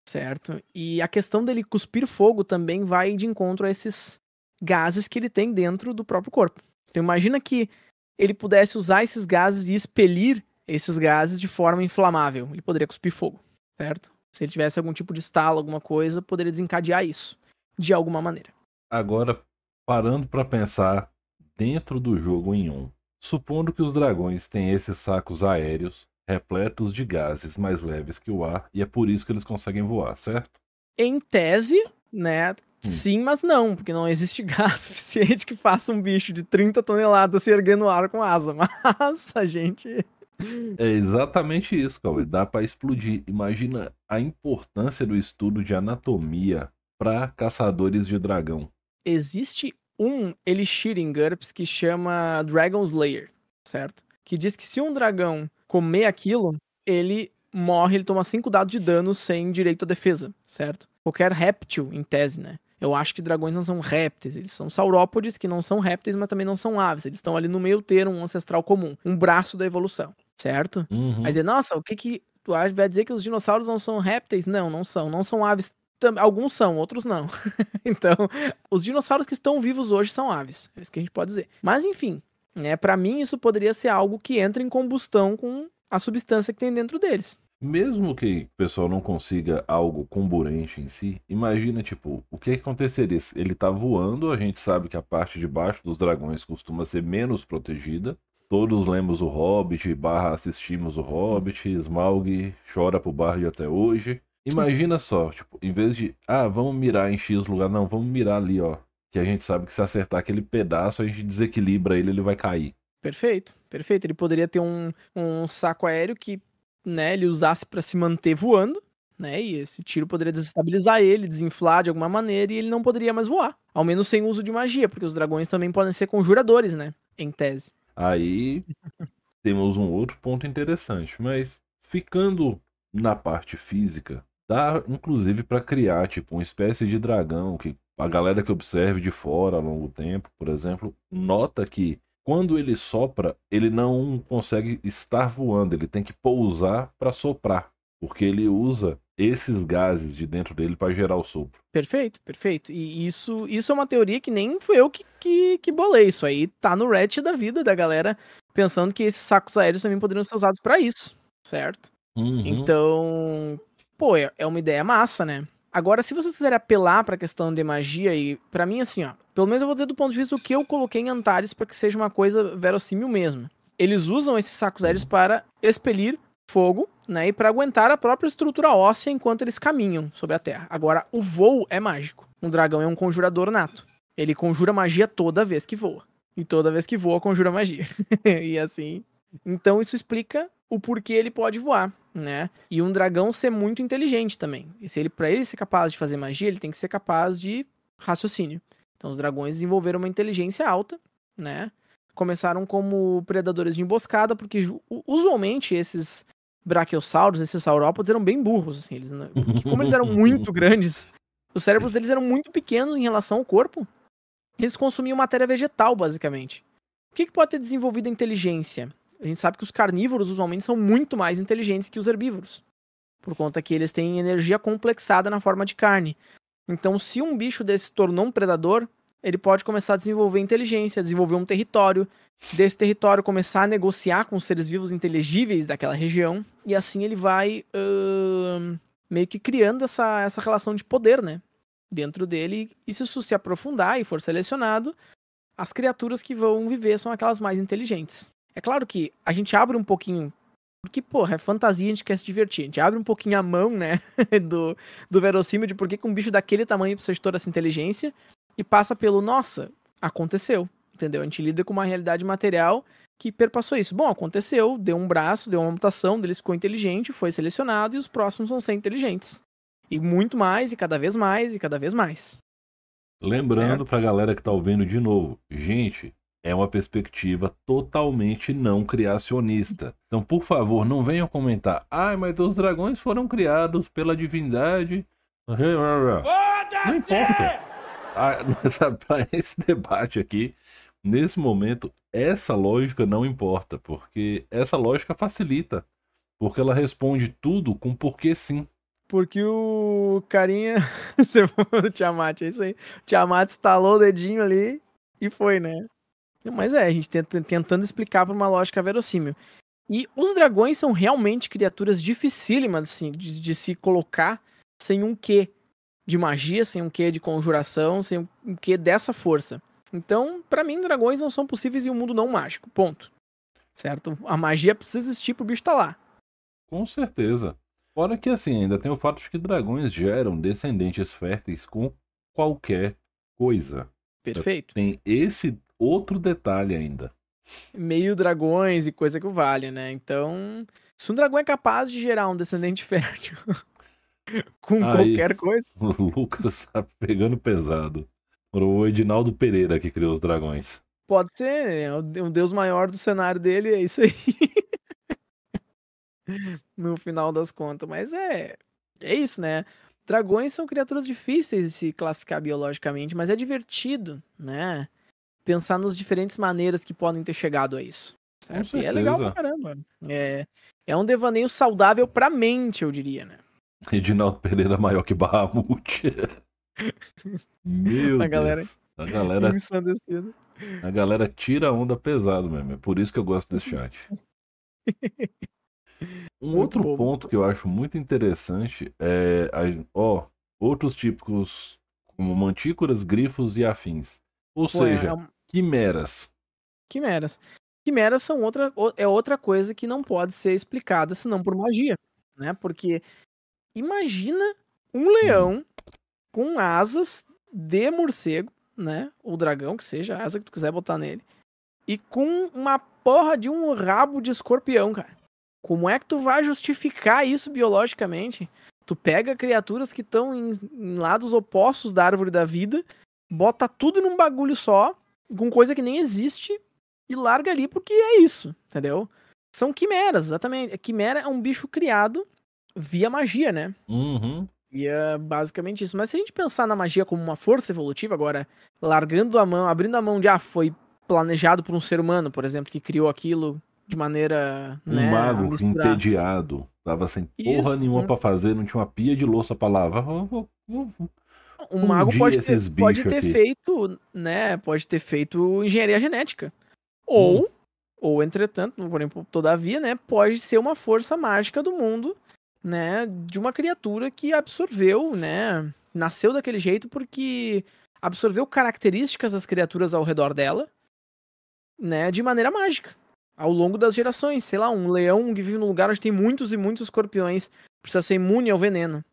Certo? E a questão dele cuspir fogo também vai de encontro a esses gases que ele tem dentro do próprio corpo. Então imagina que ele pudesse usar esses gases e expelir esses gases de forma inflamável. Ele poderia cuspir fogo, certo? Se ele tivesse algum tipo de estalo, alguma coisa, poderia desencadear isso de alguma maneira. Agora, parando para pensar dentro do jogo em um, supondo que os dragões têm esses sacos aéreos repletos de gases mais leves que o ar e é por isso que eles conseguem voar, certo? Em tese, né? Hum. Sim, mas não, porque não existe gás suficiente que faça um bicho de 30 toneladas se erguer no ar com asa. Mas a gente é exatamente isso, Cauê. Dá para explodir. Imagina a importância do estudo de anatomia para caçadores de dragão. Existe um Elixir em GURPS que chama Dragon Slayer, certo? Que diz que se um dragão comer aquilo, ele morre, ele toma 5 dados de dano sem direito à defesa, certo? Qualquer réptil, em tese, né? Eu acho que dragões não são répteis, eles são saurópodes, que não são répteis, mas também não são aves. Eles estão ali no meio termo, um ancestral comum, um braço da evolução certo? Uhum. Aí dizer, nossa, o que que tu vai dizer que os dinossauros não são répteis? Não, não são. Não são aves. Alguns são, outros não. então, os dinossauros que estão vivos hoje são aves. É isso que a gente pode dizer. Mas, enfim, né, para mim isso poderia ser algo que entra em combustão com a substância que tem dentro deles. Mesmo que o pessoal não consiga algo comburente em si, imagina, tipo, o que aconteceria? Ele tá voando, a gente sabe que a parte de baixo dos dragões costuma ser menos protegida, Todos lemos o Hobbit, barra assistimos o Hobbit, Smaug chora pro barrio até hoje. Imagina só, tipo, em vez de, ah, vamos mirar em X lugar, não, vamos mirar ali, ó. Que a gente sabe que se acertar aquele pedaço, a gente desequilibra ele, ele vai cair. Perfeito, perfeito. Ele poderia ter um, um saco aéreo que, né, ele usasse para se manter voando, né? E esse tiro poderia desestabilizar ele, desinflar de alguma maneira, e ele não poderia mais voar. Ao menos sem uso de magia, porque os dragões também podem ser conjuradores, né? Em tese. Aí temos um outro ponto interessante, mas ficando na parte física, dá inclusive para criar tipo uma espécie de dragão que a galera que observe de fora a longo tempo, por exemplo, nota que quando ele sopra, ele não consegue estar voando, ele tem que pousar para soprar, porque ele usa esses gases de dentro dele para gerar o sopro. Perfeito, perfeito. E isso, isso é uma teoria que nem fui eu que, que, que bolei. Isso aí tá no Reddit da vida da galera pensando que esses sacos aéreos também poderiam ser usados para isso, certo? Uhum. Então, pô, é, é uma ideia massa, né? Agora, se vocês quiserem apelar para a questão de magia, e para mim, assim, ó, pelo menos eu vou dizer do ponto de vista do que eu coloquei em Antares para que seja uma coisa verossímil mesmo. Eles usam esses sacos aéreos para expelir fogo, né? E para aguentar a própria estrutura óssea enquanto eles caminham sobre a Terra. Agora, o voo é mágico. Um dragão é um conjurador nato. Ele conjura magia toda vez que voa. E toda vez que voa, conjura magia. e assim. Então isso explica o porquê ele pode voar, né? E um dragão ser muito inteligente também. E se ele, para ele ser capaz de fazer magia, ele tem que ser capaz de raciocínio. Então os dragões desenvolveram uma inteligência alta, né? Começaram como predadores de emboscada, porque usualmente esses brachiosauros, esses saurópodes, eram bem burros, assim. Eles, como eles eram muito grandes, os cérebros deles eram muito pequenos em relação ao corpo. eles consumiam matéria vegetal, basicamente. O que, que pode ter desenvolvido a inteligência? A gente sabe que os carnívoros usualmente são muito mais inteligentes que os herbívoros. Por conta que eles têm energia complexada na forma de carne. Então, se um bicho desse tornou um predador, ele pode começar a desenvolver inteligência, desenvolver um território, desse território começar a negociar com os seres vivos inteligíveis daquela região, e assim ele vai uh, meio que criando essa, essa relação de poder, né? Dentro dele, e se isso se aprofundar e for selecionado, as criaturas que vão viver são aquelas mais inteligentes. É claro que a gente abre um pouquinho porque, porra, é fantasia, a gente quer se divertir. A gente abre um pouquinho a mão, né, do, do verossímil de por que um bicho daquele tamanho precisa de toda essa inteligência e passa pelo, nossa, aconteceu, entendeu? A gente lida com uma realidade material que perpassou isso. Bom, aconteceu, deu um braço, deu uma mutação, ele ficou inteligente, foi selecionado e os próximos vão ser inteligentes. E muito mais, e cada vez mais, e cada vez mais. Lembrando certo? pra galera que tá ouvindo de novo, gente, é uma perspectiva totalmente não criacionista. Então, por favor, não venham comentar. Ah, mas os dragões foram criados pela divindade. Não importa para esse debate aqui, nesse momento, essa lógica não importa, porque essa lógica facilita, porque ela responde tudo com porquê sim. Porque o carinha, você falou do Tiamat, é isso aí. O Tiamat estalou o dedinho ali e foi, né? Mas é, a gente tenta, tentando explicar para uma lógica verossímil. E os dragões são realmente criaturas dificílimas assim, de, de se colocar sem um quê de magia, sem um quê de conjuração, sem um quê dessa força. Então, para mim, dragões não são possíveis em um mundo não mágico. Ponto. Certo? A magia precisa existir pro bicho estar tá lá. Com certeza. Fora que assim, ainda tem o fato de que dragões geram descendentes férteis com qualquer coisa. Perfeito. Tem esse outro detalhe ainda. Meio dragões e coisa que o vale, né? Então, se um dragão é capaz de gerar um descendente fértil com Aí, qualquer coisa. O Lucas tá pegando pesado. O Edinaldo Pereira que criou os dragões. Pode ser, é o deus maior do cenário dele, é isso aí. no final das contas. Mas é. É isso, né? Dragões são criaturas difíceis de se classificar biologicamente, mas é divertido, né? Pensar nas diferentes maneiras que podem ter chegado a isso. Certo? E é legal pra caramba. É, é um devaneio saudável pra mente, eu diria, né? Edinaldo Pereira maior que Bahamut. Meu a Deus. Galera... A galera. A galera tira a onda pesado mesmo. É por isso que eu gosto desse chat. Um muito outro bom. ponto que eu acho muito interessante é, ó, outros típicos como mantícoras, grifos e afins. Ou Pô, é, seja, é, quimeras. Quimeras. Quimeras são outra, é outra coisa que não pode ser explicada senão por magia, né? Porque imagina um hum. leão com asas de morcego, né? Ou dragão, que seja, a asa que tu quiser botar nele. E com uma porra de um rabo de escorpião, cara. Como é que tu vai justificar isso biologicamente? Tu pega criaturas que estão em, em, lados opostos da árvore da vida, bota tudo num bagulho só, com coisa que nem existe, e larga ali porque é isso, entendeu? São quimeras, exatamente. Quimera é um bicho criado via magia, né? Uhum. E é basicamente isso. Mas se a gente pensar na magia como uma força evolutiva, agora, largando a mão, abrindo a mão de, ah, foi planejado por um ser humano, por exemplo, que criou aquilo de maneira. Um né, mago entediado. Tava sem porra isso, nenhuma um... para fazer, não tinha uma pia de louça pra lavar. Um mago pode ter, pode ter feito, né? Pode ter feito engenharia genética. Ou, hum. ou entretanto, porém, todavia, né? Pode ser uma força mágica do mundo né, de uma criatura que absorveu, né, nasceu daquele jeito porque absorveu características das criaturas ao redor dela, né, de maneira mágica, ao longo das gerações. Sei lá, um leão que vive num lugar onde tem muitos e muitos escorpiões precisa ser imune ao veneno,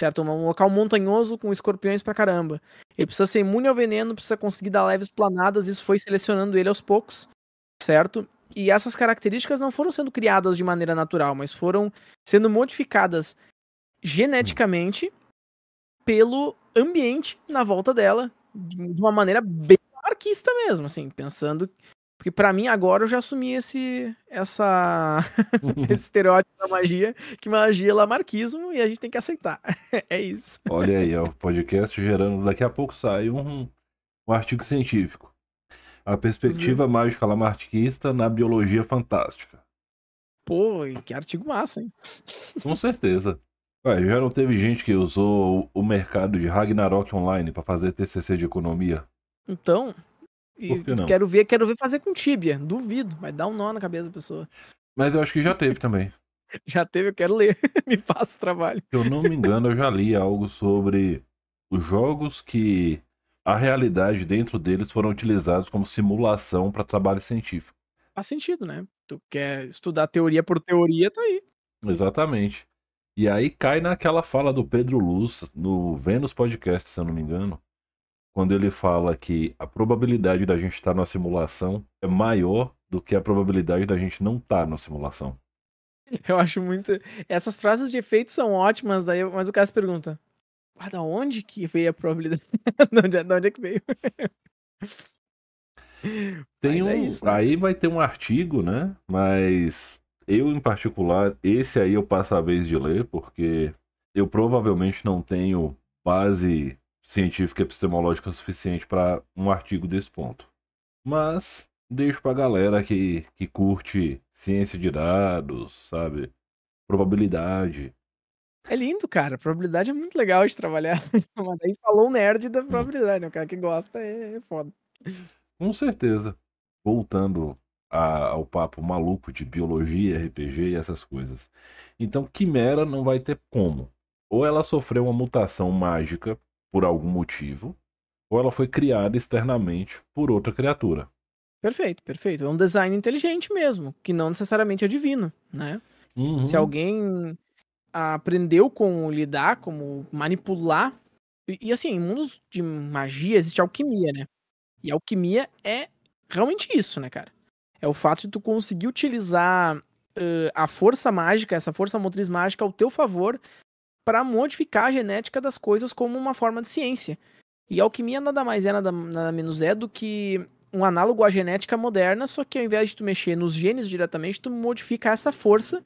certo? Um local montanhoso com escorpiões pra caramba. Ele precisa ser imune ao veneno, precisa conseguir dar leves planadas, isso foi selecionando ele aos poucos, certo? E essas características não foram sendo criadas de maneira natural, mas foram sendo modificadas geneticamente pelo ambiente na volta dela, de uma maneira bem anarquista mesmo, assim, pensando porque para mim agora eu já assumi esse essa esse estereótipo da magia, que magia é lamarquismo e a gente tem que aceitar. é isso. Olha aí, ó, o podcast gerando, daqui a pouco sai um um artigo científico. A perspectiva mágica lamarckista na biologia fantástica. Pô, que artigo massa, hein? Com certeza. Ué, já não teve gente que usou o mercado de Ragnarok Online para fazer TCC de economia? Então, e quero ver, quero ver fazer com Tibia. Duvido, vai dar um nó na cabeça da pessoa. Mas eu acho que já teve também. já teve, eu quero ler. Me passa o trabalho. Se eu não me engano, eu já li algo sobre os jogos que a realidade dentro deles foram utilizados como simulação para trabalho científico. Faz sentido, né? Tu quer estudar teoria por teoria, tá aí. Exatamente. E aí cai naquela fala do Pedro Luz no Vênus Podcast, se eu não me engano, quando ele fala que a probabilidade da gente estar na simulação é maior do que a probabilidade da gente não estar na simulação. Eu acho muito. Essas frases de efeito são ótimas, aí, mas o cara se pergunta: ah, da onde que veio a probabilidade? de, onde, de onde é que veio? Tem é um, é isso, né? Aí vai ter um artigo, né? Mas eu, em particular, esse aí eu passo a vez de ler, porque eu provavelmente não tenho base científica epistemológica suficiente para um artigo desse ponto. Mas deixo pra galera que, que curte ciência de dados, sabe? Probabilidade. É lindo, cara. Probabilidade é muito legal de trabalhar. Mas aí falou um nerd da probabilidade, né? O cara que gosta é, é foda. Com certeza. Voltando a, ao papo maluco de biologia, RPG e essas coisas. Então, Quimera não vai ter como. Ou ela sofreu uma mutação mágica por algum motivo, ou ela foi criada externamente por outra criatura. Perfeito, perfeito. É um design inteligente mesmo, que não necessariamente é divino, né? Uhum. Se alguém aprendeu como lidar, como manipular. E, e, assim, em mundos de magia existe alquimia, né? E alquimia é realmente isso, né, cara? é o fato de tu conseguir utilizar uh, a força mágica, essa força motriz mágica ao teu favor para modificar a genética das coisas como uma forma de ciência. E alquimia nada mais é, nada, nada menos é do que um análogo à genética moderna, só que ao invés de tu mexer nos genes diretamente, tu modifica essa força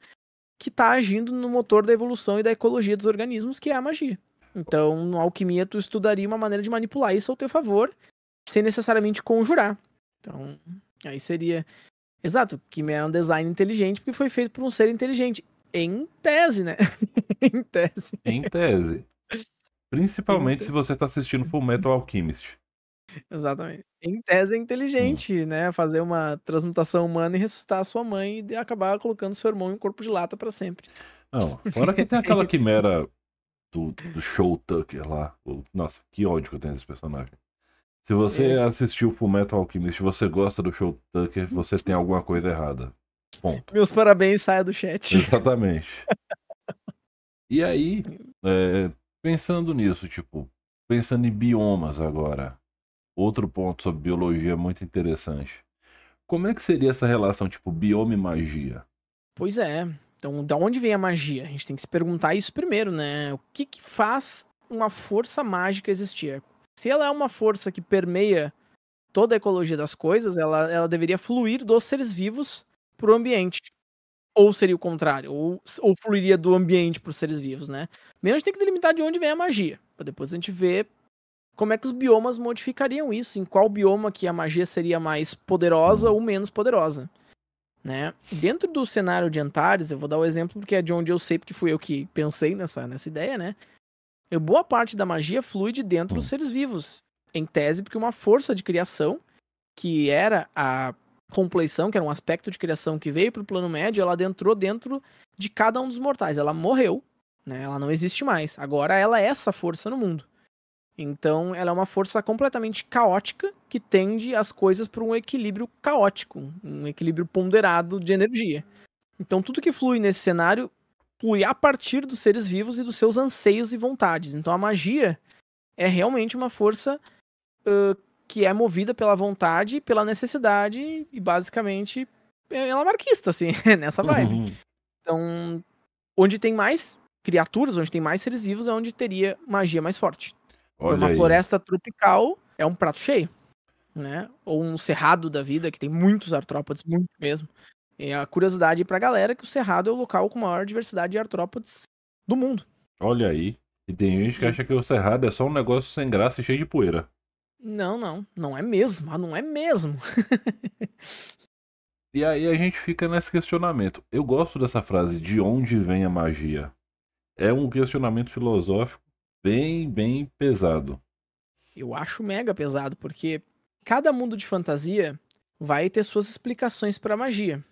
que está agindo no motor da evolução e da ecologia dos organismos, que é a magia. Então, na alquimia, tu estudaria uma maneira de manipular isso ao teu favor, sem necessariamente conjurar. Então, Aí seria. Exato, que é um design inteligente porque foi feito por um ser inteligente. Em tese, né? em tese. Em tese. Principalmente em se você tá assistindo Full Metal Alchemist. Exatamente. Em tese é inteligente, hum. né? Fazer uma transmutação humana e ressuscitar a sua mãe e acabar colocando seu irmão em um corpo de lata para sempre. Não, fora que tem aquela quimera do, do show Tucker lá. Nossa, que ódio que eu tenho desse personagem. Se você é. assistiu Fullmetal Alchemist e você gosta do show Tucker, você tem alguma coisa errada. Ponto. Meus parabéns, saia do chat. Exatamente. e aí, é, pensando nisso, tipo, pensando em biomas agora, outro ponto sobre biologia muito interessante. Como é que seria essa relação, tipo, bioma e magia? Pois é. Então, da onde vem a magia? A gente tem que se perguntar isso primeiro, né? O que, que faz uma força mágica existir? se ela é uma força que permeia toda a ecologia das coisas, ela, ela deveria fluir dos seres vivos para o ambiente. Ou seria o contrário, ou, ou fluiria do ambiente para os seres vivos, né? Primeiro a gente tem que delimitar de onde vem a magia, para depois a gente ver como é que os biomas modificariam isso, em qual bioma que a magia seria mais poderosa ou menos poderosa. Né? Dentro do cenário de Antares, eu vou dar o um exemplo porque é de onde eu sei, porque fui eu que pensei nessa, nessa ideia, né? boa parte da magia flui de dentro dos hum. seres vivos. Em tese, porque uma força de criação, que era a compleição, que era um aspecto de criação que veio para o plano médio, ela adentrou dentro de cada um dos mortais. Ela morreu, né? Ela não existe mais. Agora ela é essa força no mundo. Então, ela é uma força completamente caótica que tende as coisas para um equilíbrio caótico, um equilíbrio ponderado de energia. Então, tudo que flui nesse cenário flui a partir dos seres vivos e dos seus anseios e vontades. Então a magia é realmente uma força uh, que é movida pela vontade, pela necessidade e basicamente ela é marquista, assim, nessa vibe. Uhum. Então, onde tem mais criaturas, onde tem mais seres vivos, é onde teria magia mais forte. Olha uma aí. floresta tropical é um prato cheio, né? Ou um cerrado da vida que tem muitos artrópodes, muito mesmo. E a curiosidade pra galera é que o Cerrado é o local com maior diversidade de artrópodes do mundo. Olha aí. E tem gente que acha que o Cerrado é só um negócio sem graça e cheio de poeira. Não, não. Não é mesmo. Ah, não é mesmo. e aí a gente fica nesse questionamento. Eu gosto dessa frase, de onde vem a magia? É um questionamento filosófico bem, bem pesado. Eu acho mega pesado, porque cada mundo de fantasia vai ter suas explicações para magia,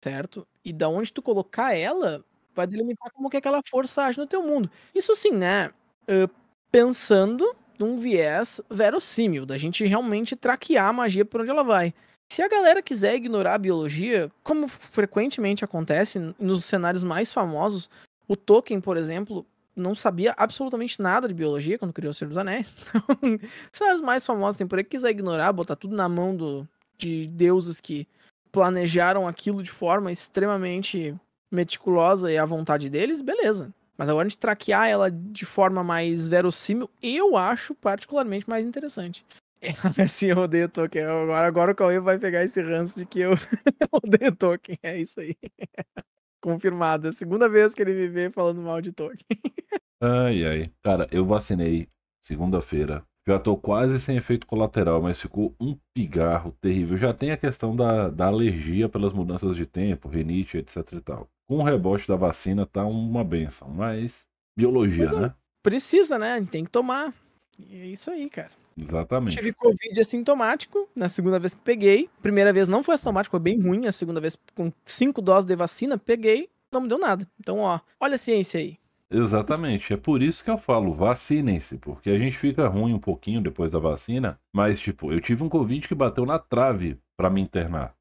certo? E da onde tu colocar ela vai delimitar como que aquela força age no teu mundo. Isso sim, né? Uh, pensando num viés verossímil, da gente realmente traquear a magia por onde ela vai. Se a galera quiser ignorar a biologia, como frequentemente acontece nos cenários mais famosos, o Tolkien, por exemplo, não sabia absolutamente nada de biologia quando criou o Senhor dos Anéis. Então, os cenários mais famosos tem por aí que quiser ignorar, botar tudo na mão do, de deuses que planejaram aquilo de forma extremamente meticulosa e à vontade deles, beleza. Mas agora a gente traquear ela de forma mais verossímil, eu acho particularmente mais interessante. É, assim, eu odeio Tolkien. Agora, agora o Cauê vai pegar esse ranço de que eu odeio Tolkien. É isso aí. Confirmado. É a segunda vez que ele me vê falando mal de Tolkien. ai, ai. Cara, eu vacinei segunda-feira. Já tô quase sem efeito colateral, mas ficou um pigarro terrível. Já tem a questão da, da alergia pelas mudanças de tempo, rinite, etc e tal com o rebote da vacina tá uma benção, mas biologia, mas, né? Precisa, né? Tem que tomar. E é isso aí, cara. Exatamente. Tive Covid assintomático na segunda vez que peguei. Primeira vez não foi assintomático, foi bem ruim. A segunda vez, com cinco doses de vacina, peguei, não me deu nada. Então, ó, olha a ciência aí. Exatamente. É por isso que eu falo, vacinem-se, porque a gente fica ruim um pouquinho depois da vacina. Mas, tipo, eu tive um Covid que bateu na trave para me internar.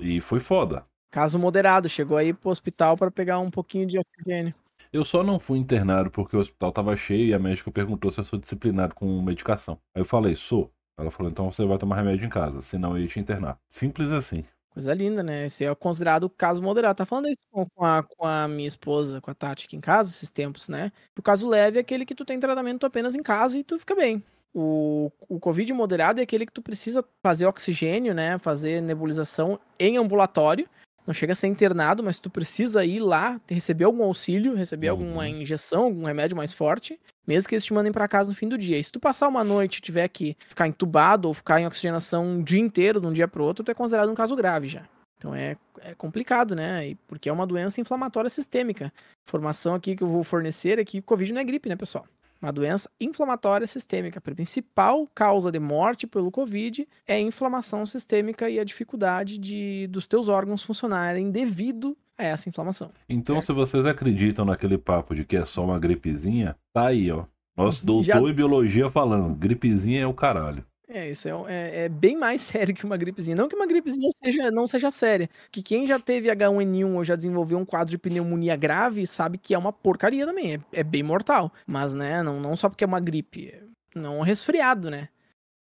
E foi foda. Caso moderado, chegou aí pro hospital para pegar um pouquinho de oxigênio. Eu só não fui internado porque o hospital tava cheio e a médica perguntou se eu sou disciplinado com medicação. Aí eu falei, sou. Ela falou, então você vai tomar remédio em casa, senão eu ia te internar. Simples assim. Coisa linda, né? Esse é considerado caso moderado. Tá falando isso com a, com a minha esposa, com a Tati aqui em casa, esses tempos, né? O caso leve é aquele que tu tem tratamento apenas em casa e tu fica bem. O, o Covid moderado é aquele que tu precisa fazer oxigênio, né? Fazer nebulização em ambulatório não chega a ser internado, mas tu precisa ir lá, receber algum auxílio, receber uhum. alguma injeção, algum remédio mais forte, mesmo que eles te mandem para casa no fim do dia. E se tu passar uma noite e tiver que ficar entubado ou ficar em oxigenação um dia inteiro, de um dia para outro, tu é considerado um caso grave já. Então é, é complicado, né? E porque é uma doença inflamatória sistêmica. Informação aqui que eu vou fornecer é que Covid não é gripe, né, pessoal? Uma doença inflamatória sistêmica. A principal causa de morte pelo Covid é a inflamação sistêmica e a dificuldade de, dos teus órgãos funcionarem devido a essa inflamação. Então, certo? se vocês acreditam naquele papo de que é só uma gripezinha, tá aí, ó. Nosso doutor Já... em biologia falando, gripezinha é o caralho. É, isso é, é, é, bem mais sério que uma gripezinha. Não que uma gripezinha seja, não seja séria. Que quem já teve H1N1 ou já desenvolveu um quadro de pneumonia grave sabe que é uma porcaria também. É, é bem mortal. Mas, né, não, não só porque é uma gripe. Não um resfriado, né?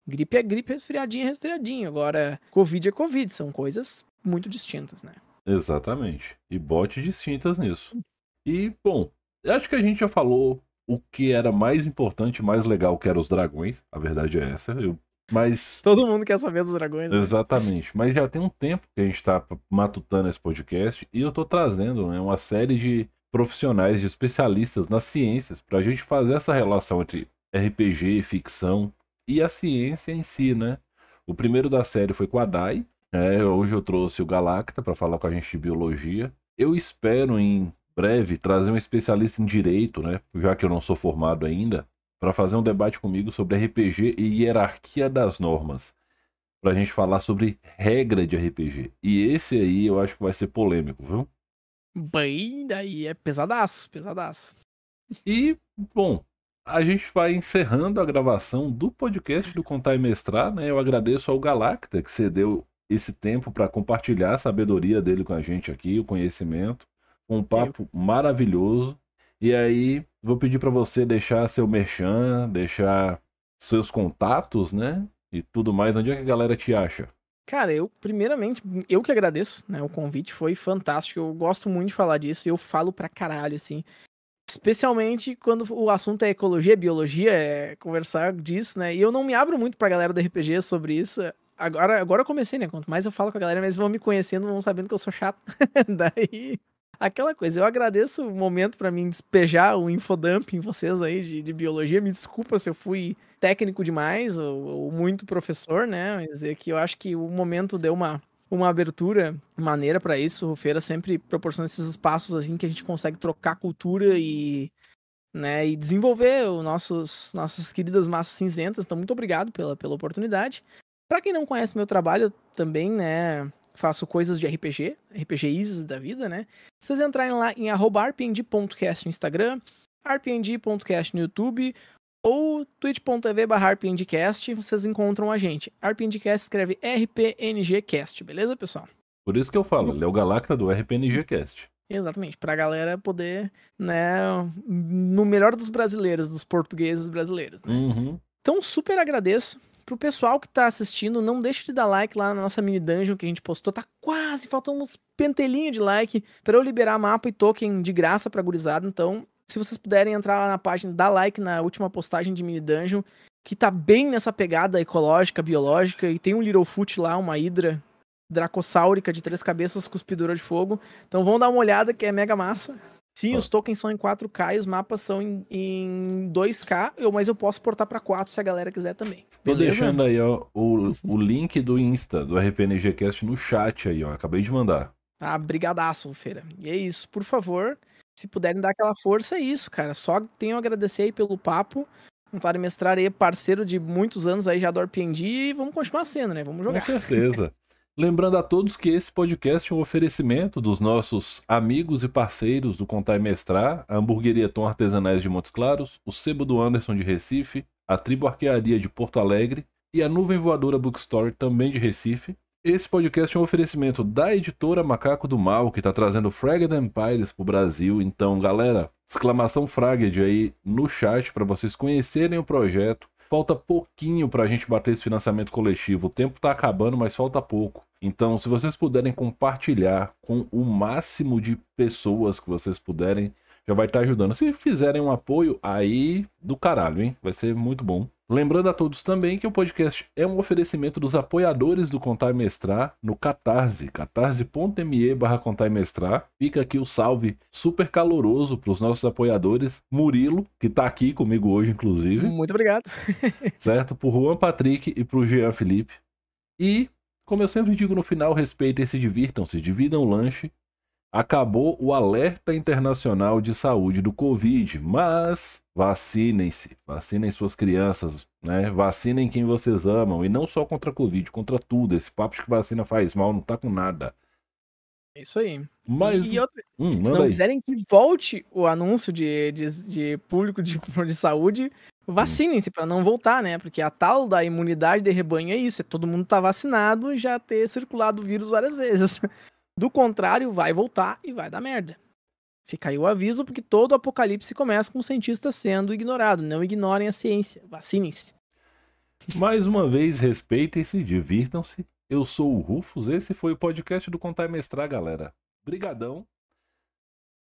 Gripe é gripe, resfriadinho é resfriadinho. Agora, Covid é Covid. São coisas muito distintas, né? Exatamente. E bote distintas nisso. E, bom, acho que a gente já falou o que era mais importante, mais legal, que eram os dragões. A verdade é essa. Eu mas. Todo mundo quer saber dos dragões. Né? Exatamente. Mas já tem um tempo que a gente está matutando esse podcast e eu estou trazendo né, uma série de profissionais, de especialistas nas ciências, para a gente fazer essa relação entre RPG, ficção e a ciência em si, né? O primeiro da série foi com a Dai. Né? Hoje eu trouxe o Galacta para falar com a gente de biologia. Eu espero em breve trazer um especialista em direito, né? Já que eu não sou formado ainda, para fazer um debate comigo sobre RPG e hierarquia das normas. Para a gente falar sobre regra de RPG. E esse aí eu acho que vai ser polêmico, viu? Bem, daí é pesadaço, pesadaço. E, bom, a gente vai encerrando a gravação do podcast do Contar e Mestrar, né? Eu agradeço ao Galacta que cedeu esse tempo para compartilhar a sabedoria dele com a gente aqui, o conhecimento. Um papo Eu... maravilhoso. E aí, vou pedir para você deixar seu merchan, deixar seus contatos, né? E tudo mais. Onde é que a galera te acha? Cara, eu, primeiramente, eu que agradeço, né? O convite foi fantástico. Eu gosto muito de falar disso. Eu falo pra caralho, assim. Especialmente quando o assunto é ecologia, biologia, é conversar disso, né? E eu não me abro muito pra galera do RPG sobre isso. Agora, agora eu comecei, né? Quanto mais eu falo com a galera, mais vão me conhecendo, vão sabendo que eu sou chato. Daí Aquela coisa, eu agradeço o momento para mim despejar o infodump em vocês aí de, de, biologia. Me desculpa se eu fui técnico demais ou, ou muito professor, né? Mas é que eu acho que o momento deu uma, uma abertura maneira para isso. O Feira sempre proporciona esses espaços assim que a gente consegue trocar cultura e, né, e desenvolver os nossos nossas queridas massas cinzentas. Então, muito obrigado pela, pela oportunidade. Para quem não conhece meu trabalho, também, né, faço coisas de RPG, RPGs da vida, né? Vocês entrarem lá em rpng.cast no Instagram, rpng.cast no YouTube ou twitch.tv rpngcast, vocês encontram a gente. rpngcast escreve rpngcast, beleza, pessoal? Por isso que eu falo, ele é o Galacta do rpngcast. Exatamente, pra galera poder, né, no melhor dos brasileiros, dos portugueses brasileiros, né? Uhum. Então, super agradeço Pro pessoal que tá assistindo, não deixe de dar like lá na nossa mini dungeon que a gente postou. Tá quase, faltam uns pentelinhos de like para eu liberar mapa e token de graça pra gurizada. Então, se vocês puderem entrar lá na página, dar like na última postagem de mini dungeon, que tá bem nessa pegada ecológica, biológica, e tem um Littlefoot lá, uma hidra dracossáurica de três cabeças cuspidora de fogo. Então vão dar uma olhada que é mega massa. Sim, os tokens são em 4K e os mapas são em, em 2K, eu, mas eu posso portar para 4 se a galera quiser também. Tô deixando aí, ó, o, o link do Insta, do RPNGcast no chat aí, ó. Acabei de mandar. Ah, brigadaço, feira. E é isso, por favor, se puderem dar aquela força, é isso, cara. Só tenho a agradecer aí pelo papo. De mestrar aí, parceiro de muitos anos aí já do RPG e vamos continuar sendo, né? Vamos jogar. Com certeza. Lembrando a todos que esse podcast é um oferecimento dos nossos amigos e parceiros do Contar e Mestrar, a Hamburgueria Tom Artesanais de Montes Claros, o Sebo do Anderson de Recife, a Tribo Arquearia de Porto Alegre e a Nuvem Voadora Bookstore também de Recife. Esse podcast é um oferecimento da editora Macaco do Mal, que está trazendo Fragged Empires para o Brasil. Então, galera, exclamação Fragged aí no chat para vocês conhecerem o projeto falta pouquinho para a gente bater esse financiamento coletivo. O tempo está acabando, mas falta pouco. Então, se vocês puderem compartilhar com o máximo de pessoas que vocês puderem, já vai estar tá ajudando. Se fizerem um apoio, aí do caralho, hein? Vai ser muito bom. Lembrando a todos também que o podcast é um oferecimento dos apoiadores do Contar e Mestrar no Catarse, catarse.me barra Contar e Mestrar. Fica aqui o salve super caloroso para os nossos apoiadores. Murilo, que está aqui comigo hoje, inclusive. Muito obrigado. certo? Pro Juan Patrick e pro Jean Felipe. E, como eu sempre digo no final, respeitem e se divirtam-se, dividam o lanche acabou o alerta internacional de saúde do Covid, mas vacinem-se, vacinem suas crianças, né? Vacinem quem vocês amam e não só contra a Covid, contra tudo. Esse papo de que vacina faz mal não tá com nada. É isso aí. Mas e, outra, hum, se não aí. quiserem que volte o anúncio de, de, de público de, de saúde, vacinem-se para não voltar, né? Porque a tal da imunidade de rebanho é isso, é todo mundo tá vacinado e já ter circulado o vírus várias vezes. Do contrário, vai voltar e vai dar merda. Fica aí o aviso, porque todo apocalipse começa com o cientista sendo ignorado. Não ignorem a ciência. Vacinem-se. Mais uma vez, respeitem-se, divirtam-se. Eu sou o Rufus, esse foi o podcast do Contar e Mestrar, galera. Brigadão